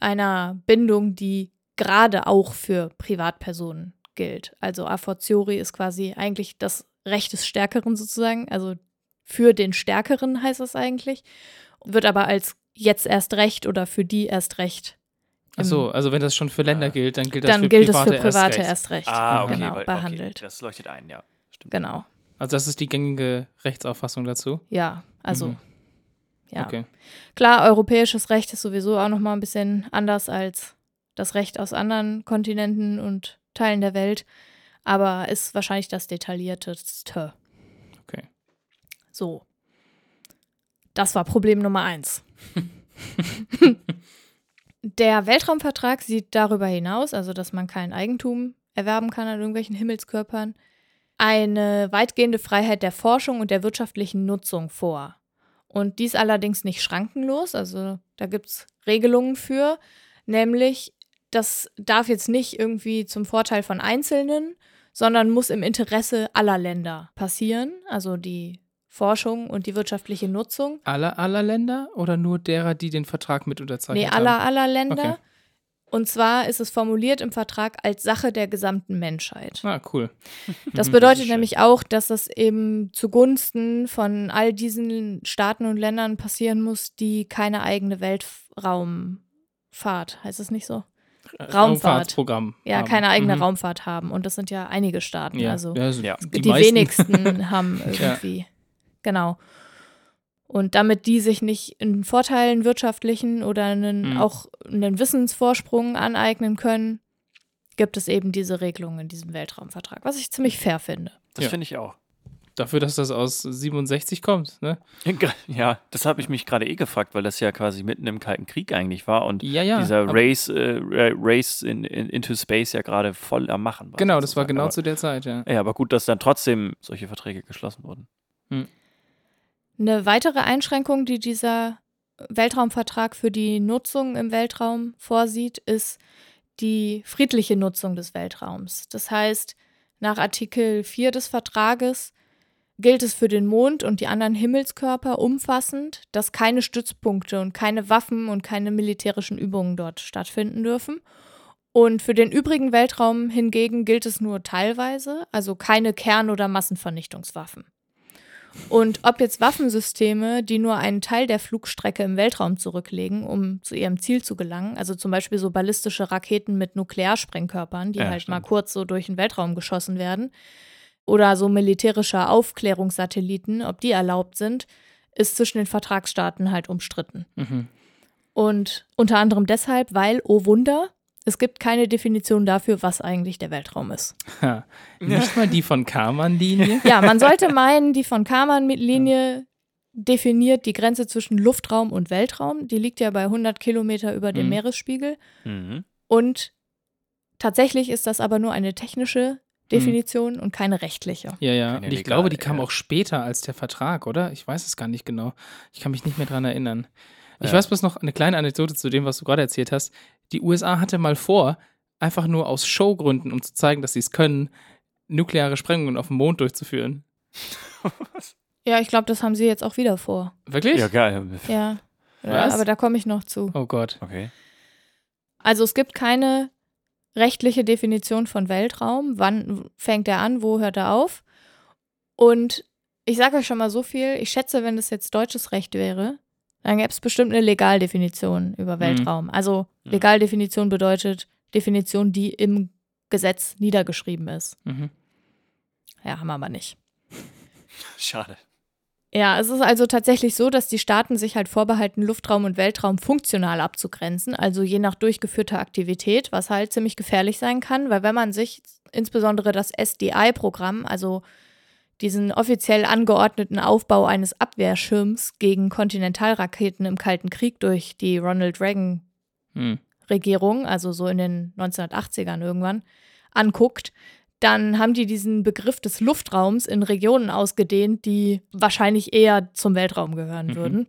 einer Bindung, die gerade auch für Privatpersonen gilt. Also a fortiori ist quasi eigentlich das Recht des Stärkeren sozusagen, also für den Stärkeren heißt es eigentlich, wird aber als jetzt erst recht oder für die erst recht. Achso, also wenn das schon für Länder gilt, dann gilt das dann für gilt es Private, für Private erst erst recht. recht. Ah, okay. genau, weil, behandelt. Okay, das leuchtet ein, ja. Stimmt. Genau. Also das ist die gängige Rechtsauffassung dazu. Ja. Also, Mhm. ja. Okay. Klar, europäisches Recht ist sowieso auch nochmal ein bisschen anders als das Recht aus anderen Kontinenten und Teilen der Welt, aber ist wahrscheinlich das detaillierteste. Okay. So. Das war Problem Nummer eins. Der Weltraumvertrag sieht darüber hinaus, also dass man kein Eigentum erwerben kann an irgendwelchen Himmelskörpern, eine weitgehende Freiheit der Forschung und der wirtschaftlichen Nutzung vor. Und dies allerdings nicht schrankenlos, also da gibt es Regelungen für, nämlich das darf jetzt nicht irgendwie zum Vorteil von Einzelnen, sondern muss im Interesse aller Länder passieren, also die Forschung und die wirtschaftliche Nutzung. Aller, aller Länder oder nur derer, die den Vertrag mit unterzeichnet Nee, haben? aller, aller Länder. Okay. Und zwar ist es formuliert im Vertrag als Sache der gesamten Menschheit. Ah, cool. Das bedeutet das nämlich auch, dass das eben zugunsten von all diesen Staaten und Ländern passieren muss, die keine eigene Weltraumfahrt, heißt es nicht so? Raumfahrt. Raumfahrtsprogramm. Ja, haben. keine eigene Mhm. Raumfahrt haben. Und das sind ja einige Staaten. Ja, Also ja, also Ja. die, die, wenigsten haben irgendwie. Genau. Und damit die sich nicht einen Vorteil, einen wirtschaftlichen oder einen, Mhm. auch einen Wissensvorsprung aneignen können, gibt es eben diese Regelung in diesem Weltraumvertrag, was ich ziemlich fair finde. Das Ja. finde ich auch. Dafür, dass das aus 67 kommt, ne? Ja, das habe ich mich gerade eh gefragt, weil das ja quasi mitten im Kalten Krieg eigentlich war und Ja, ja. dieser Race, äh, Ra- Race in, in, into Space ja gerade voll am Machen war. Genau, das war sozusagen. genau aber, zu der Zeit, ja. Ja, aber gut, dass dann trotzdem solche Verträge geschlossen wurden. Eine weitere Einschränkung, die dieser Weltraumvertrag für die Nutzung im Weltraum vorsieht, ist die friedliche Nutzung des Weltraums. Das heißt, nach Artikel 4 des Vertrages gilt es für den Mond und die anderen Himmelskörper umfassend, dass keine Stützpunkte und keine Waffen und keine militärischen Übungen dort stattfinden dürfen. Und für den übrigen Weltraum hingegen gilt es nur teilweise, also keine Kern- oder Massenvernichtungswaffen. Und ob jetzt Waffensysteme, die nur einen Teil der Flugstrecke im Weltraum zurücklegen, um zu ihrem Ziel zu gelangen, also zum Beispiel so ballistische Raketen mit Nuklearsprengkörpern, die Ja, halt mal stimmt. kurz so durch den Weltraum geschossen werden, oder so militärische Aufklärungssatelliten, ob die erlaubt sind, ist zwischen den Vertragsstaaten halt umstritten. Mhm. Und unter anderem deshalb, weil, oh Wunder, es gibt keine Definition dafür, was eigentlich der Weltraum ist. Ha. Nicht mal die von Karman-Linie. Ja, man sollte meinen, die von Karman-Linie definiert die Grenze zwischen Luftraum und Weltraum. Die liegt ja bei 100 Kilometer über dem Mhm. Meeresspiegel. Mhm. Und tatsächlich ist das aber nur eine technische Definition und keine rechtliche. Ja, ja. Keine Und ich legale, glaube, die kam ja. auch später als der Vertrag, oder? Ich weiß es gar nicht genau. Ich kann mich nicht mehr dran erinnern. Ich Ja. weiß bloß noch eine kleine Anekdote zu dem, was du gerade erzählt hast. Die USA hatte mal vor, einfach nur aus Showgründen, um zu zeigen, dass sie es können, nukleare Sprengungen auf dem Mond durchzuführen. Ja, ich glaube, das haben sie jetzt auch wieder vor. Wirklich? Ja, geil. Ja. Was? Aber da komme ich noch zu. Oh Gott. Okay. Also es gibt keine rechtliche Definition von Weltraum. Wann fängt er an, wo hört er auf? Und ich sage euch schon mal so viel, ich schätze, wenn das jetzt deutsches Recht wäre, dann gäbe es bestimmt eine Legaldefinition über Mhm. Weltraum. Also Mhm. Legaldefinition bedeutet Definition, die im Gesetz niedergeschrieben ist. Mhm. Ja, haben wir aber nicht. Schade. Ja, es ist also tatsächlich so, dass die Staaten sich halt vorbehalten, Luftraum und Weltraum funktional abzugrenzen, also je nach durchgeführter Aktivität, was halt ziemlich gefährlich sein kann, weil wenn man sich insbesondere das SDI-Programm, also diesen offiziell angeordneten Aufbau eines Abwehrschirms gegen Kontinentalraketen im Kalten Krieg durch die Ronald Reagan Hm. Regierung, also so in den 1980ern irgendwann, anguckt, dann haben die diesen Begriff des Luftraums in Regionen ausgedehnt, die wahrscheinlich eher zum Weltraum gehören Mhm. würden.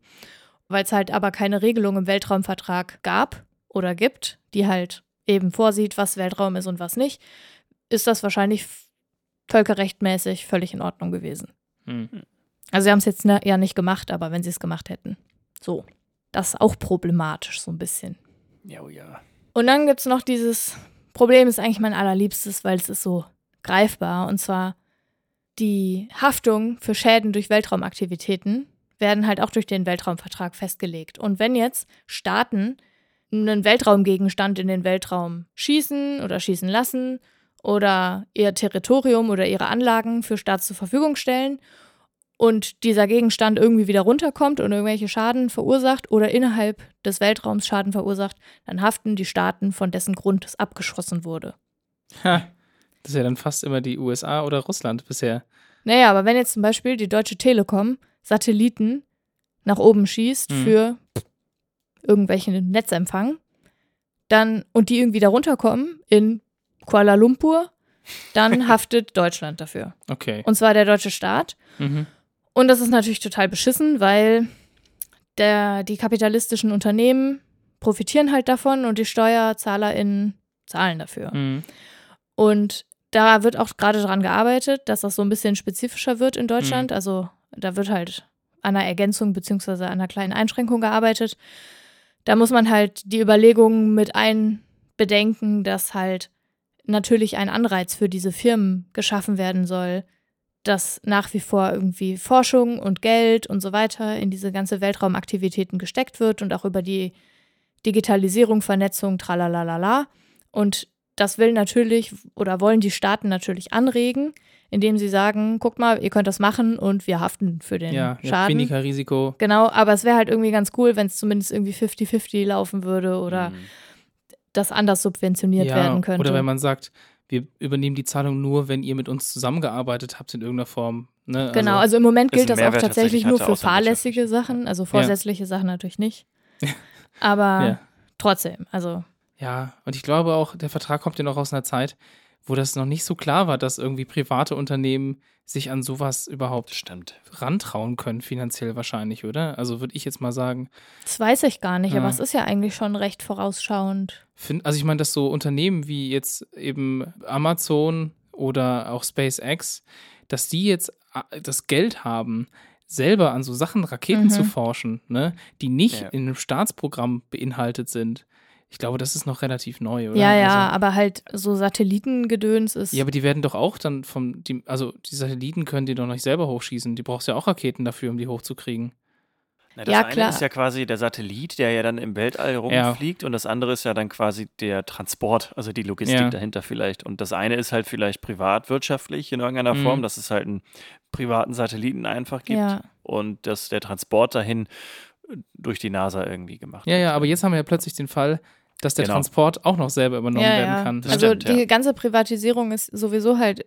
Weil es halt aber keine Regelung im Weltraumvertrag gab oder gibt, die halt eben vorsieht, was Weltraum ist und was nicht, ist das wahrscheinlich völkerrechtmäßig völlig in Ordnung gewesen. Hm. Also sie haben es jetzt ne, ja nicht gemacht, aber wenn sie es gemacht hätten. So. Das ist auch problematisch so ein bisschen. Ja, oh ja. Und dann gibt es noch dieses Problem, ist eigentlich mein allerliebstes, weil es ist so greifbar. Und zwar die Haftung für Schäden durch Weltraumaktivitäten werden halt auch durch den Weltraumvertrag festgelegt. Und wenn jetzt Staaten einen Weltraumgegenstand in den Weltraum schießen oder schießen lassen oder ihr Territorium oder ihre Anlagen für Staat zur Verfügung stellen und dieser Gegenstand irgendwie wieder runterkommt und irgendwelche Schaden verursacht oder innerhalb des Weltraums Schaden verursacht, dann haften die Staaten, von dessen Grund es abgeschossen wurde. Ha, das ist ja dann fast immer die USA oder Russland bisher. Naja, aber wenn jetzt zum Beispiel die Deutsche Telekom Satelliten nach oben schießt Mhm. für irgendwelchen Netzempfang, dann und die irgendwie da runterkommen in Kuala Lumpur, dann haftet Deutschland dafür. Okay. Und zwar der deutsche Staat. Mhm. Und das ist natürlich total beschissen, weil der, die kapitalistischen Unternehmen profitieren halt davon und die SteuerzahlerInnen zahlen dafür. Mhm. Und da wird auch gerade dran gearbeitet, dass das so ein bisschen spezifischer wird in Deutschland. Also da wird halt an einer Ergänzung beziehungsweise an einer kleinen Einschränkung gearbeitet. Da muss man halt die Überlegungen mit einbedenken, dass halt natürlich ein Anreiz für diese Firmen geschaffen werden soll, dass nach wie vor irgendwie Forschung und Geld und so weiter in diese ganze Weltraumaktivitäten gesteckt wird und auch über die Digitalisierung, Vernetzung, tralalala. Und das will natürlich oder wollen die Staaten natürlich anregen, indem sie sagen, guck mal, ihr könnt das machen und wir haften für den Ja, ja Schaden. weniger Risiko. Genau, aber es wäre halt irgendwie ganz cool, wenn es zumindest irgendwie 50-50 laufen würde oder Mhm. das anders subventioniert ja, werden könnte. Oder wenn man sagt, wir übernehmen die Zahlung nur, wenn ihr mit uns zusammengearbeitet habt in irgendeiner Form. Ne? Genau, Also, also im Moment gilt das auch Mehrwert tatsächlich tatsächlich nur für fahrlässige. Sachen, also vorsätzliche Sachen natürlich nicht. Aber ja. trotzdem, also ja, und ich glaube auch, der Vertrag kommt ja noch aus einer Zeit, wo das noch nicht so klar war, dass irgendwie private Unternehmen sich an sowas überhaupt Stimmt. rantrauen können, finanziell wahrscheinlich, oder? Also würde ich jetzt mal sagen. das weiß ich gar nicht, Ja. aber es ist ja eigentlich schon recht vorausschauend. Find, also ich meine, dass so Unternehmen wie jetzt eben Amazon oder auch SpaceX, dass die jetzt äh, das Geld haben, selber an so Sachen, Raketen Mhm. zu forschen, ne, die nicht Ja. in einem Staatsprogramm beinhaltet sind. Ich glaube, das ist noch relativ neu, oder? Ja, ja, Also, aber halt so Satellitengedöns ist. ja, aber die werden doch auch dann vom, die, also die Satelliten können die doch nicht selber hochschießen. Die brauchst ja auch Raketen dafür, um die hochzukriegen. Na, das Ja, eine klar. ist ja quasi der Satellit, der ja dann im Weltall Ja. rumfliegt und das andere ist ja dann quasi der Transport, also die Logistik Ja. dahinter vielleicht. Und das eine ist halt vielleicht privatwirtschaftlich in irgendeiner Mhm. Form, dass es halt einen privaten Satelliten einfach gibt Ja. und dass der Transport dahin durch die NASA irgendwie gemacht Ja, wird. ja, aber jetzt haben wir ja plötzlich den Fall, dass der Genau. Transport auch noch selber übernommen ja, werden ja. kann. Das Also stimmt, die ja. ganze Privatisierung ist sowieso halt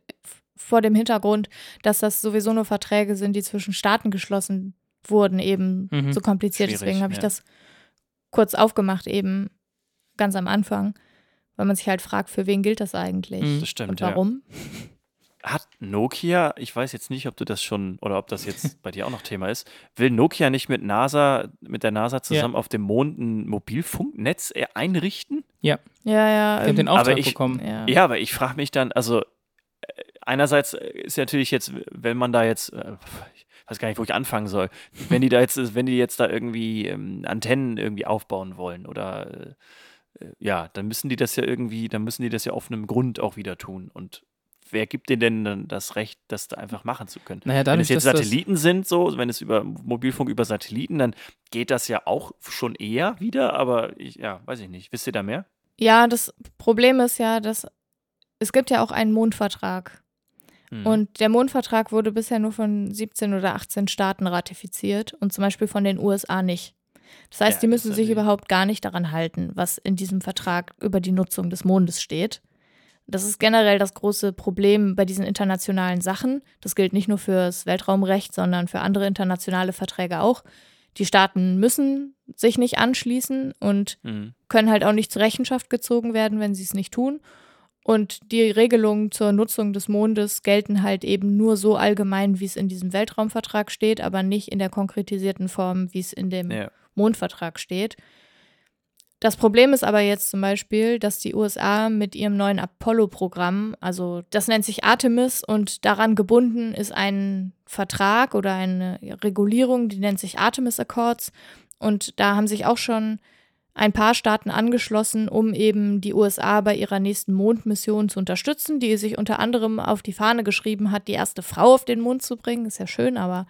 vor dem Hintergrund, dass das sowieso nur Verträge sind, die zwischen Staaten geschlossen wurden, eben Mhm. so kompliziert. Schwierig, Deswegen habe ich ja. das kurz aufgemacht, eben ganz am Anfang, weil man sich halt fragt, für wen gilt das eigentlich? Mhm. Das stimmt, Und ja. warum? Hat Nokia, ich weiß jetzt nicht, ob du das schon oder ob das jetzt bei dir auch noch Thema ist, will Nokia nicht mit NASA, mit der NASA zusammen auf dem Mond ein Mobilfunknetz e- einrichten? Ja, ja. Ich habe den ähm, Auftrag ich- bekommen. ja. Ja, aber ich frage mich dann, also äh, einerseits äh, ist natürlich jetzt, wenn man da jetzt, äh, ich weiß gar nicht, wo ich anfangen soll, wenn die da jetzt, wenn die jetzt da irgendwie ähm, Antennen irgendwie aufbauen wollen oder äh, äh, ja, dann müssen die das ja irgendwie, dann müssen die das ja auf einem Grund auch wieder tun. Und wer gibt denen denn dann das Recht, das da einfach machen zu können? Naja, Wenn dadurch, es jetzt Satelliten sind, so, wenn es über Mobilfunk über Satelliten, dann geht das ja auch schon eher wieder, aber ich, ja, weiß ich nicht. Wisst ihr da mehr? ja, das Problem ist ja, dass es gibt ja auch einen Mondvertrag. Hm. Und der Mondvertrag wurde bisher nur von 17 oder 18 Staaten ratifiziert und zum Beispiel von den USA nicht. Das heißt, Ja, die müssen sich überhaupt gar nicht daran halten, was in diesem Vertrag über die Nutzung des Mondes steht. Das ist generell das große Problem bei diesen internationalen Sachen. Das gilt nicht nur fürs Weltraumrecht, sondern für andere internationale Verträge auch. Die Staaten müssen sich nicht anschließen und Hm. können halt auch nicht zur Rechenschaft gezogen werden, wenn sie es nicht tun. Und die Regelungen zur Nutzung des Mondes gelten halt eben nur so allgemein, wie es in diesem Weltraumvertrag steht, aber nicht in der konkretisierten Form, wie es in dem Ja. Mondvertrag steht. Das Problem ist aber jetzt zum Beispiel, dass die USA mit ihrem neuen Apollo-Programm, also das nennt sich Artemis und daran gebunden ist ein Vertrag oder eine Regulierung, die nennt sich Artemis Accords. Und da haben sich auch schon ein paar Staaten angeschlossen, um eben die USA bei ihrer nächsten Mondmission zu unterstützen, die sich unter anderem auf die Fahne geschrieben hat, die erste Frau auf den Mond zu bringen. Ist ja schön, aber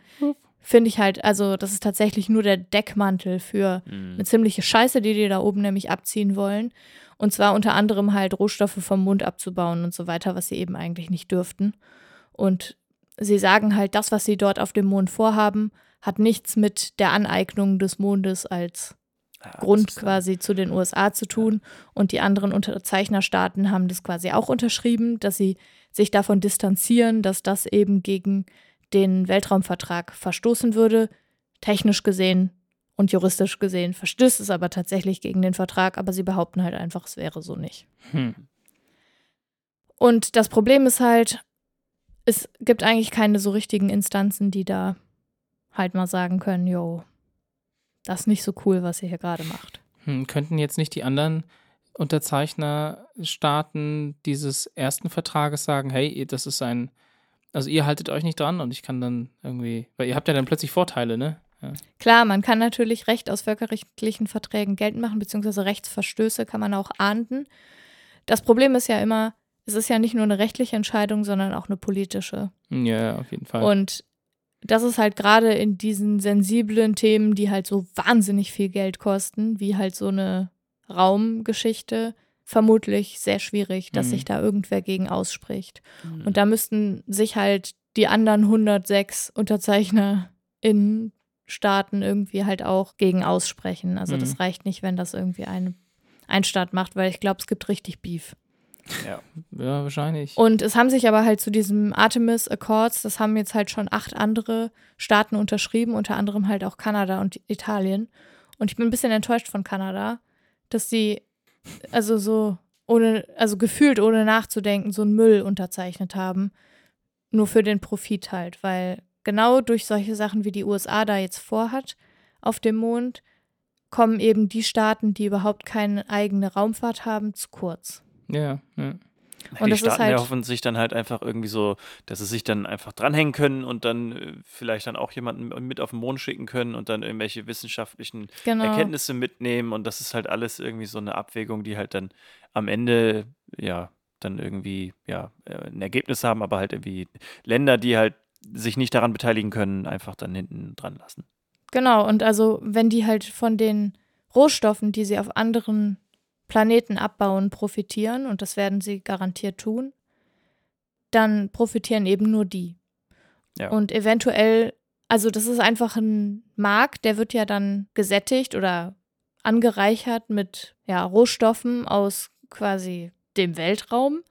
finde ich halt, also das ist tatsächlich nur der Deckmantel für Hm. eine ziemliche Scheiße, die die da oben nämlich abziehen wollen. Und zwar unter anderem halt Rohstoffe vom Mond abzubauen und so weiter, was sie eben eigentlich nicht dürften. Und sie sagen halt, das, was sie dort auf dem Mond vorhaben, hat nichts mit der Aneignung des Mondes als Ja, das Grund quasi zu den USA zu tun. Und die anderen Unterzeichnerstaaten haben das quasi auch unterschrieben, dass sie sich davon distanzieren, dass das eben gegen den Weltraumvertrag verstoßen würde. Technisch gesehen und juristisch gesehen verstößt es aber tatsächlich gegen den Vertrag, aber sie behaupten halt einfach, es wäre so nicht. Hm. Und das Problem ist halt, es gibt eigentlich keine so richtigen Instanzen, die da halt mal sagen können, yo, das ist nicht so cool, was ihr hier gerade macht. Hm, könnten jetzt nicht die anderen Unterzeichnerstaaten dieses ersten Vertrages sagen, hey, das ist ein, also ihr haltet euch nicht dran und ich kann dann irgendwie, weil ihr habt ja dann plötzlich Vorteile, ne? Ja. Klar, man kann natürlich Recht aus völkerrechtlichen Verträgen geltend machen, beziehungsweise Rechtsverstöße kann man auch ahnden. Das Problem ist ja immer, es ist ja nicht nur eine rechtliche Entscheidung, sondern auch eine politische. Hm, Ja, ja, auf jeden Fall. Und das ist halt gerade in diesen sensiblen Themen, die halt so wahnsinnig viel Geld kosten, wie halt so eine Raumgeschichte, vermutlich sehr schwierig, dass Mhm. sich da irgendwer gegen ausspricht. Und da müssten sich halt die anderen 106 Unterzeichner in Staaten irgendwie halt auch gegen aussprechen. Also Mhm. das reicht nicht, wenn das irgendwie ein, ein Staat macht, weil ich glaube, es gibt richtig Beef. Ja. ja, wahrscheinlich. Und es haben sich aber halt zu diesem Artemis Accords, das haben jetzt halt schon acht andere Staaten unterschrieben, unter anderem halt auch Kanada und Italien. Und ich bin ein bisschen enttäuscht von Kanada, dass sie also so ohne, also gefühlt ohne nachzudenken, so einen Müll unterzeichnet haben. Nur für den Profit halt, weil genau durch solche Sachen, wie die USA da jetzt vorhat auf dem Mond, kommen eben die Staaten, die überhaupt keine eigene Raumfahrt haben, zu kurz. ja, ja. Und die Staaten halt- erhoffen sich dann halt einfach irgendwie so, dass sie sich dann einfach dranhängen können und dann äh, vielleicht dann auch jemanden mit auf den Mond schicken können und dann irgendwelche wissenschaftlichen Genau. Erkenntnisse mitnehmen und das ist halt alles irgendwie so eine Abwägung, die halt dann am Ende ja dann irgendwie ja äh, ein Ergebnis haben, aber halt irgendwie Länder, die halt sich nicht daran beteiligen können, einfach dann hinten dran lassen. Genau, und also wenn die halt von den Rohstoffen, die sie auf anderen Planeten abbauen, profitieren, und das werden sie garantiert tun, dann profitieren eben nur die. Ja. Und eventuell, also das ist einfach ein Markt, der wird ja dann gesättigt oder angereichert mit ja, Rohstoffen aus quasi dem Weltraum.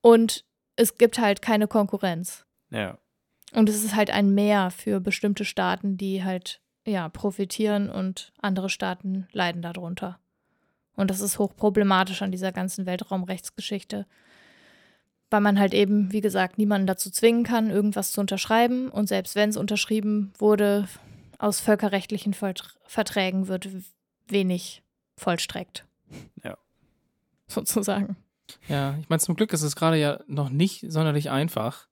Und es gibt halt keine Konkurrenz. Ja. Und es ist halt ein Mehr für bestimmte Staaten, die halt ja profitieren und andere Staaten leiden darunter. Und das ist hochproblematisch an dieser ganzen Weltraumrechtsgeschichte, weil man halt eben, wie gesagt, niemanden dazu zwingen kann, irgendwas zu unterschreiben. Und selbst wenn es unterschrieben wurde, aus völkerrechtlichen Vert Verträgen wird wenig vollstreckt. Ja. Sozusagen. Ja, ich meine, zum Glück ist es gerade ja noch nicht sonderlich einfach,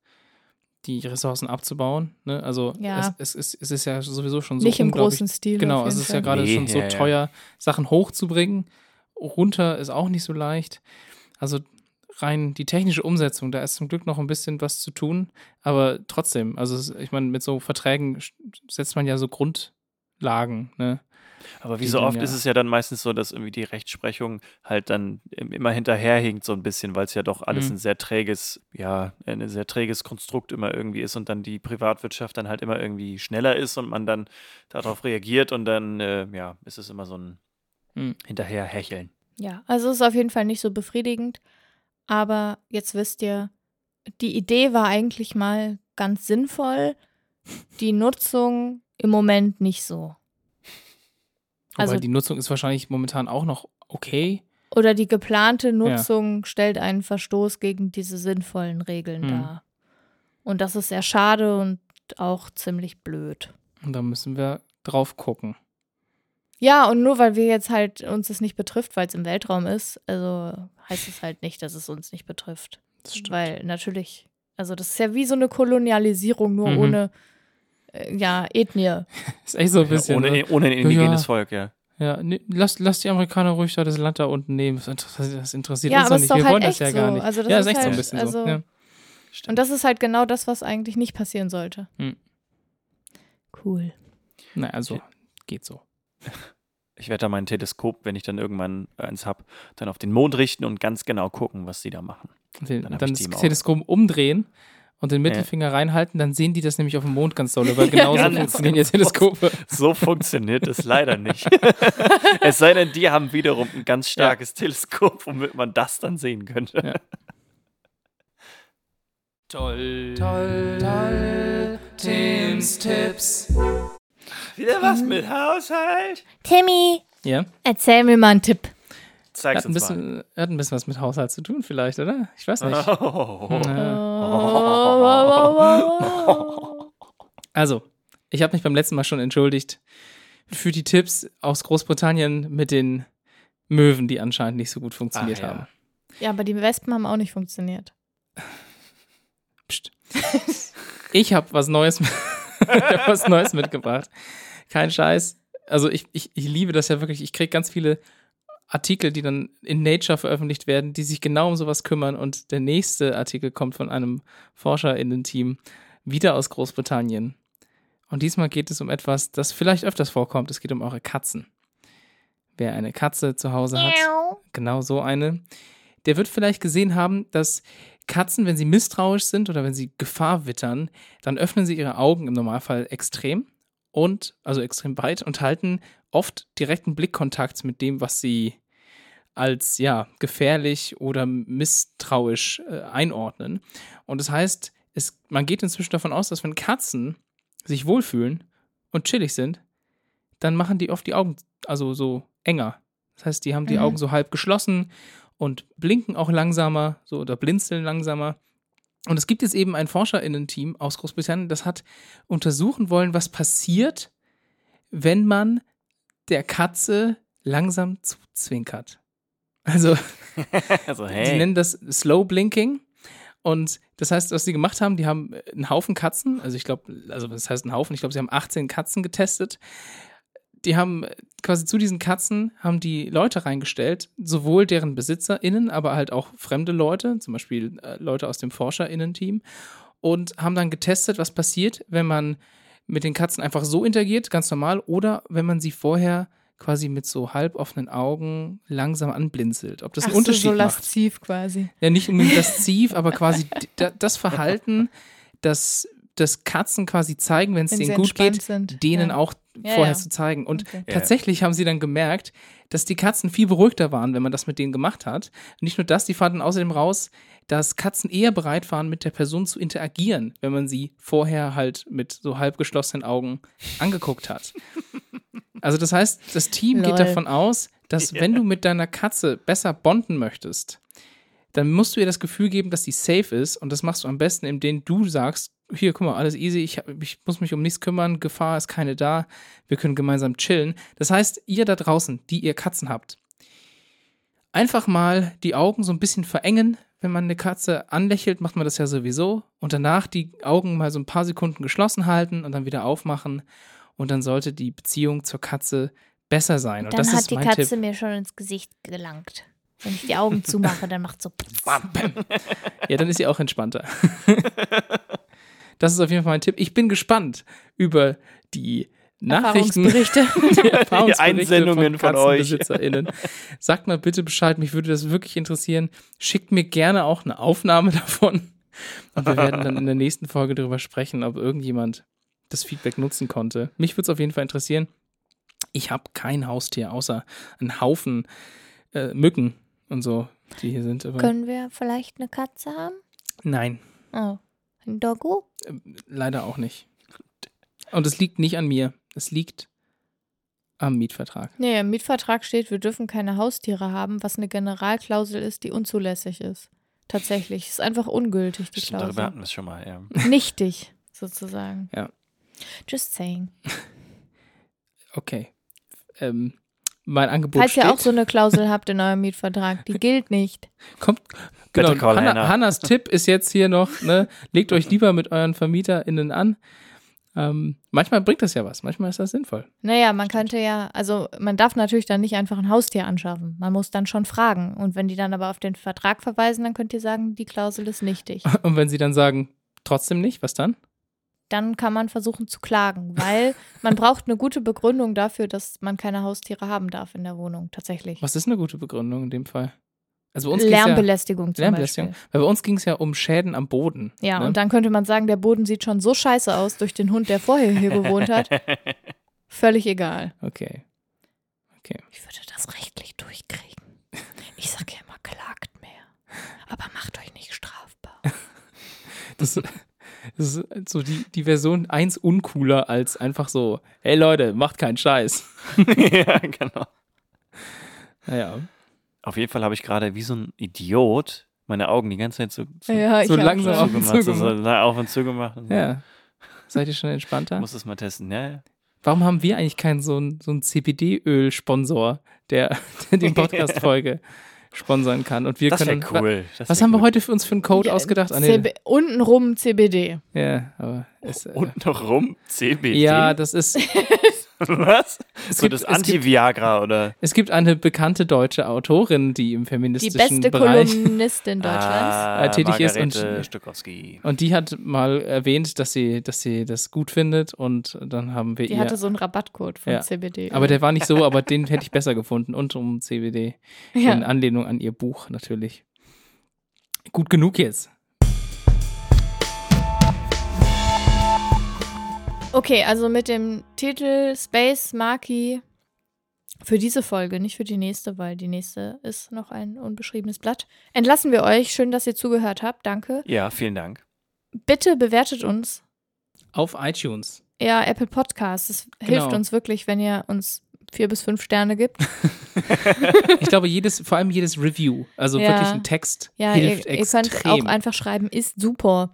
die Ressourcen abzubauen. Ne? Also Ja. es, es, ist, es ist ja sowieso schon so Nicht im großen Stil. Genau, es ist ja gerade Nee, schon so ja, ja. teuer, Sachen hochzubringen. Runter ist auch nicht so leicht. Also rein die technische Umsetzung, da ist zum Glück noch ein bisschen was zu tun. Aber trotzdem, also ich meine, mit so Verträgen setzt man ja so Grundlagen. Ne? Aber wie Die so oft ja- ist es ja dann meistens so, dass irgendwie die Rechtsprechung halt dann im- immer hinterherhinkt so ein bisschen, weil es ja doch alles Mhm. ein sehr träges, ja, ein sehr träges Konstrukt immer irgendwie ist und dann die Privatwirtschaft dann halt immer irgendwie schneller ist und man dann darauf reagiert und dann, äh, ja, ist es immer so ein Mhm. Hinterherhecheln. Ja, also es ist auf jeden Fall nicht so befriedigend. Aber jetzt wisst ihr, die Idee war eigentlich mal ganz sinnvoll. Die Nutzung im Moment nicht so. Also Also- die Nutzung ist wahrscheinlich momentan auch noch okay. Oder die geplante Nutzung stellt einen Verstoß gegen diese sinnvollen Regeln Mhm. dar. Und das ist sehr schade und auch ziemlich blöd. Und da müssen wir drauf gucken. Ja, und nur weil wir jetzt halt uns das nicht betrifft, weil es im Weltraum ist, also heißt es halt nicht, dass es uns nicht betrifft. Das stimmt. Weil natürlich, also das ist ja wie so eine Kolonialisierung, nur Mhm. ohne äh, ja, Ethnie. ist echt so ein bisschen. ohne, ne? ohne ein indigenes Ja. Volk, ja. Ja, ne, lass, lass die Amerikaner ruhig da das Land da unten nehmen. Das interessiert, das interessiert Ja, uns aber doch es nicht. ist doch Wir halt wollen das echt ja gar so. nicht. Also das ja, ist ist echt so ein halt- bisschen also- so. Ja. Stimmt. Und das ist halt genau das, was eigentlich nicht passieren sollte. Mhm. Cool. Na, also, geht so. Ich werde da mein Teleskop, wenn ich dann irgendwann eins habe, dann auf den Mond richten und ganz genau gucken, was sie da machen. Den, Dann dann das. Teleskop umdrehen und den Mittelfinger reinhalten, dann sehen die das nämlich auf dem Mond ganz doll, weil genauso Ja, genau. funktionieren ja Teleskope. So funktioniert es leider nicht. es sei denn, die haben wiederum ein ganz starkes Teleskop, womit man das dann sehen könnte. Ja. Toll, toll, toll, Tims Tipps. Wieder was mit Haushalt? Timmy, Ja, erzähl mir mal einen Tipp. Zeig's hat ein, uns mal. bisschen, hat ein bisschen was mit Haushalt zu tun vielleicht, oder? Ich weiß nicht. Oh. Äh, Also, ich habe mich beim letzten Mal schon entschuldigt für die Tipps aus Großbritannien mit den Möwen, die anscheinend nicht so gut funktioniert Ach ja. haben. Ja, aber die Wespen haben auch nicht funktioniert. Psst. Ich habe was Neues, ich hab was Neues mitgebracht. Kein Scheiß. Also ich, ich, ich liebe das ja wirklich. Ich kriege ganz viele Artikel, die dann in Nature veröffentlicht werden, die sich genau um sowas kümmern. Und der nächste Artikel kommt von einem ForscherInnen-Team, wieder aus Großbritannien. Und diesmal geht es um etwas, das vielleicht öfters vorkommt. Es geht um eure Katzen. Wer eine Katze zu Hause hat, genau so eine, der wird vielleicht gesehen haben, dass Katzen, wenn sie misstrauisch sind oder wenn sie Gefahr wittern, dann öffnen sie ihre Augen im Normalfall extrem und, also extrem weit und halten oft direkten Blickkontakt mit dem, was sie als, ja, gefährlich oder misstrauisch äh, einordnen. Und das heißt, es, man geht inzwischen davon aus, dass wenn Katzen sich wohlfühlen und chillig sind, dann machen die oft die Augen also so enger. Das heißt, die haben die Mhm. Augen so halb geschlossen und blinken auch langsamer, so oder blinzeln langsamer. Und es gibt jetzt eben ein ForscherInnen-Team aus Großbritannien, das hat untersuchen wollen, was passiert, wenn man der Katze langsam zuzwinkert. Also, Also, die hey. nennen das Slow Blinking. Und das heißt, was sie gemacht haben, die haben einen Haufen Katzen, also ich glaube, also das heißt einen Haufen, ich glaube, sie haben 18 Katzen getestet. Die haben quasi zu diesen Katzen haben die Leute reingestellt, sowohl deren BesitzerInnen, aber halt auch fremde Leute, zum Beispiel äh, Leute aus dem ForscherInnen-Team, und haben dann getestet, was passiert, wenn man mit den Katzen einfach so interagiert, ganz normal, oder wenn man sie vorher quasi mit so halb offenen Augen langsam anblinzelt. Ob das einen Ach so, Unterschied so macht. lasziv quasi. Ja, nicht unbedingt das Ziv, aber quasi das Verhalten, das, das Katzen quasi zeigen, wenn es denen gut geht, sind. denen ja. auch Ja, vorher ja. zu zeigen. Und Okay. Ja. tatsächlich haben sie dann gemerkt, dass die Katzen viel beruhigter waren, wenn man das mit denen gemacht hat. Nicht nur das, die fanden außerdem raus, dass Katzen eher bereit waren, mit der Person zu interagieren, wenn man sie vorher halt mit so halb geschlossenen Augen angeguckt hat. Also das heißt, das Team Lol. geht davon aus, dass wenn du mit deiner Katze besser bonden möchtest, dann musst du ihr das Gefühl geben, dass sie safe ist. Und das machst du am besten, indem du sagst, hier, guck mal, alles easy, ich, ich muss mich um nichts kümmern, Gefahr ist keine da, wir können gemeinsam chillen. Das heißt, ihr da draußen, die ihr Katzen habt, einfach mal die Augen so ein bisschen verengen. Wenn man eine Katze anlächelt, macht man das ja sowieso. Und danach die Augen mal so ein paar Sekunden geschlossen halten und dann wieder aufmachen. Und dann sollte die Beziehung zur Katze besser sein. Und Dann das hat die Katze Tipp. mir schon ins Gesicht gelangt. Wenn ich die Augen zumache, dann macht so. Ja, dann ist sie auch entspannter. das ist auf jeden Fall mein Tipp. Ich bin gespannt über die Nachrichten, Erfahrungsberichte. die Erfahrungsberichte Einsendungen von euch. KatzenbesitzerInnen. Sagt mal bitte Bescheid, mich würde das wirklich interessieren. Schickt mir gerne auch eine Aufnahme davon. Und wir werden dann in der nächsten Folge darüber sprechen, ob irgendjemand das Feedback nutzen konnte. Mich würde es auf jeden Fall interessieren. Ich habe kein Haustier, außer einen Haufen äh, Mücken und so, die hier sind. Aber Können wir vielleicht eine Katze haben? nein, Oh. Ein Doggo? leider auch nicht. Und es liegt nicht an mir. Es liegt am Mietvertrag. Nee, im Mietvertrag steht, wir dürfen keine Haustiere haben, was eine Generalklausel ist, die unzulässig ist. Tatsächlich. Ist einfach ungültig, die Stimmt, darüber hatten Klausel. wir es schon mal, ja. Nichtig, sozusagen. Ja. Just saying. Okay. Ähm, mein Angebot Falls steht. ihr auch so eine Klausel habt in eurem Mietvertrag, die gilt nicht. Kommt, genau, call Hanna. Hannas Tipp ist jetzt hier noch, ne, legt euch lieber mit euren VermieterInnen an. Ähm, manchmal bringt das ja was, manchmal ist das sinnvoll. Naja, man könnte ja, also man darf natürlich dann nicht einfach ein Haustier anschaffen. Man muss dann schon fragen. Und wenn die dann aber auf den Vertrag verweisen, dann könnt ihr sagen, die Klausel ist nichtig. Und wenn sie dann sagen, trotzdem nicht, was dann? Dann kann man versuchen zu klagen, weil man braucht eine gute Begründung dafür, dass man keine Haustiere haben darf in der Wohnung, tatsächlich. Was ist eine gute Begründung in dem Fall? Also bei uns ging's ja, Lärmbelästigung zum Lärmbelästigung. Beispiel. Weil bei uns ging es ja um Schäden am Boden. Ja, ne? und dann könnte man sagen, der Boden sieht schon so scheiße aus durch den Hund, der vorher hier gewohnt hat. Völlig egal. Okay. Ich würde das rechtlich durchkriegen. Ich sage ja immer, klagt mehr. Aber macht euch nicht strafbar. Das, das ist so die, die Version 1 uncooler als einfach so, hey Leute, macht keinen Scheiß. ja, genau. Naja. Auf jeden Fall habe ich gerade wie so ein Idiot meine Augen die ganze Zeit so, so Ja, So langsam auf und zugemacht, so, so auf und zugemacht. Und so. Ja. Seid ihr schon entspannter? Muss es mal testen, ja, ja. Warum haben wir eigentlich keinen so einen so CBD-Öl-Sponsor, der, der die Podcast-Folge sponsern kann? Und wir Das können. cool. Das Was haben wir cool. heute für uns für einen Code Ja, ausgedacht? Ah, nee. Untenrum CBD. Ja, aber es, äh, Und noch rum CBD. ja, das ist. Was? Es so gibt, das Anti-Viagra oder? es gibt eine bekannte deutsche Autorin, die im Die feministischen beste Bereich Kolumnistin Deutschlands. Ah, äh, tätig ist und- Margarete Stokowski. und die hat mal erwähnt, dass sie, dass sie das gut findet und dann haben wir Die ihr. hatte so einen Rabattcode von Ja. CBD. aber der war nicht so, aber den hätte ich besser gefunden und um CBD in ja. Anlehnung an ihr Buch natürlich. Gut genug jetzt. Okay, also mit dem Titel Space Marquee für diese Folge, nicht für die nächste, weil die nächste ist noch ein unbeschriebenes Blatt. Entlassen wir euch. Schön, dass ihr zugehört habt. Danke. Ja, vielen Dank. Bitte bewertet uns. Auf iTunes. Ja, Apple Podcasts. Es Genau. hilft uns wirklich, wenn ihr uns vier bis fünf Sterne gibt. Ich glaube, jedes, vor allem jedes Review, also Ja. wirklich ein Text, Ja, hilft ihr, ihr extrem. könnt auch einfach schreiben, ist super.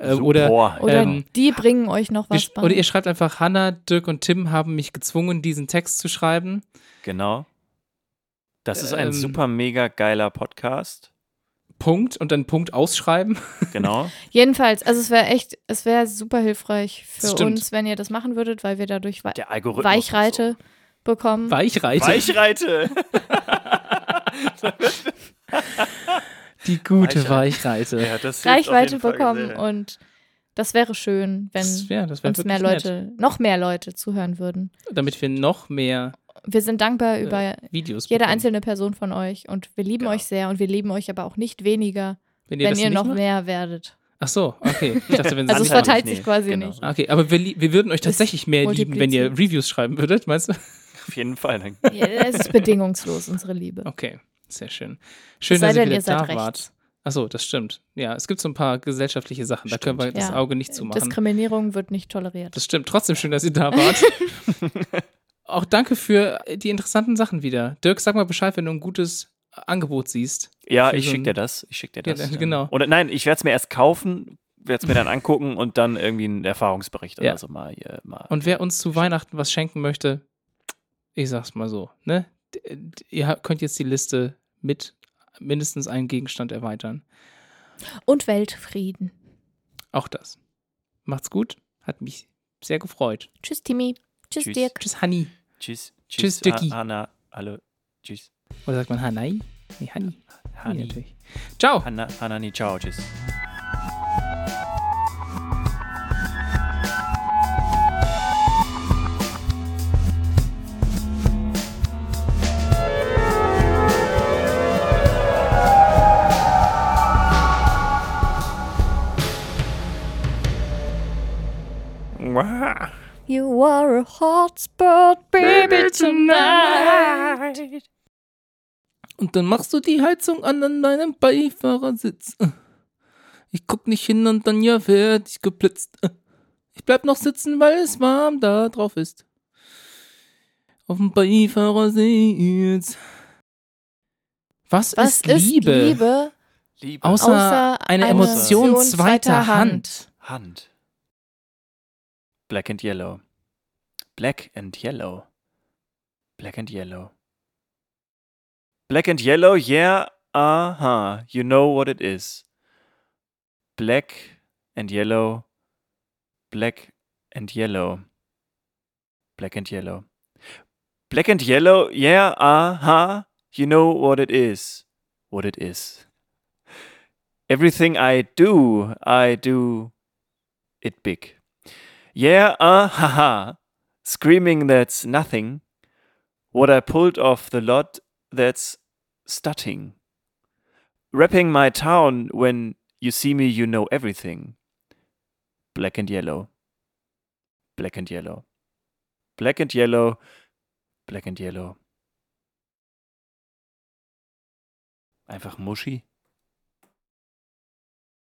Äh, oder. Oder Ähm, die bringen euch noch was bei. oder ihr schreibt einfach, Hannah, Dirk und Tim haben mich gezwungen, diesen Text zu schreiben. Genau. Das ist ein Ähm, super mega geiler Podcast. Punkt und dann Punkt ausschreiben. Genau. Jedenfalls, also es wäre echt, es wäre super hilfreich für uns, wenn ihr das machen würdet, weil wir dadurch Algorithmus. Weichreite bekommen. Weichreite. Weichreite. Die gute Weichreite. Ja, Reichweite bekommen und das wäre schön, wenn Das, ja, das wäre uns mehr wirklich nett. Leute, noch mehr Leute zuhören würden. Damit wir noch mehr Wir sind dankbar äh, über Videos jede bekommen. einzelne Person von euch und wir lieben Ja. euch sehr und wir lieben euch aber auch nicht weniger, Wenn ihr, wenn ihr noch macht? mehr werdet. Ach so, okay. Ich dachte, wenn Also es verteilt sich quasi genau. nicht. Okay, aber wir, wir würden euch tatsächlich mehr lieben, wenn ihr. Reviews schreiben würdet, meinst du? Auf jeden Fall. Ja, Es ist bedingungslos, unsere Liebe. Okay, sehr schön. Schön, sei dass ihr denn, wieder ihr da rechts. wart. Ach so, das stimmt. Ja, es gibt so ein paar gesellschaftliche Sachen, da können wir das Ja. Auge nicht zumachen. Diskriminierung wird nicht toleriert. Das stimmt. Trotzdem schön, dass ihr da wart. Auch danke für die interessanten Sachen wieder. Dirk, sag mal Bescheid, wenn du ein gutes Angebot siehst. Ja, ich so schick ein- dir das. Ich schick dir Ja, das. ähm, genau. Oder nein, ich werde es mir erst kaufen, werde es mir dann angucken und dann irgendwie einen Erfahrungsbericht Ja. oder so mal, hier, mal. Und wer uns zu Weihnachten was schenken möchte, ich sag's mal so, ne? Ihr könnt jetzt die Liste mit mindestens einem Gegenstand erweitern. Und Weltfrieden. Auch das. Macht's gut. Hat mich sehr gefreut. Tschüss, Timmy. Tschüss, Tschüss. Dirk. Tschüss, Hanni. Tschüss. Tschüss, Ha- Dicky. Hanna. Hallo. Tschüss. Oder sagt man Hanai? Nee, Hanni. Hanni. Ciao. Hanna, Hanani, ciao. Tschüss. You are a hotspot, baby, tonight. Und dann machst du die Heizung an an deinem Beifahrersitz. Ich guck nicht hin und dann ja fertig geblitzt. Ich bleib noch sitzen, weil es warm da drauf ist. Auf dem Beifahrersitz. Was, Was ist, ist Liebe? Liebe? Liebe. Außer, Außer eine eine Emotion Emotion zweiter zweiter Hand. Hand. Black and yellow. Black and yellow. Black and yellow. Black and yellow, yeah, uh huh. You know what it is. Black and yellow. Black and yellow. Black and yellow. Black and yellow, yeah, uh huh. You know what it is. What it is. Everything I do, I do it big. Yeah, uh, haha. Screaming that's nothing. What I pulled off the lot, that's stutting. Rapping my town, when you see me, you know everything. Black and yellow. Black and yellow. Black and yellow. Black and yellow. Einfach Muschi?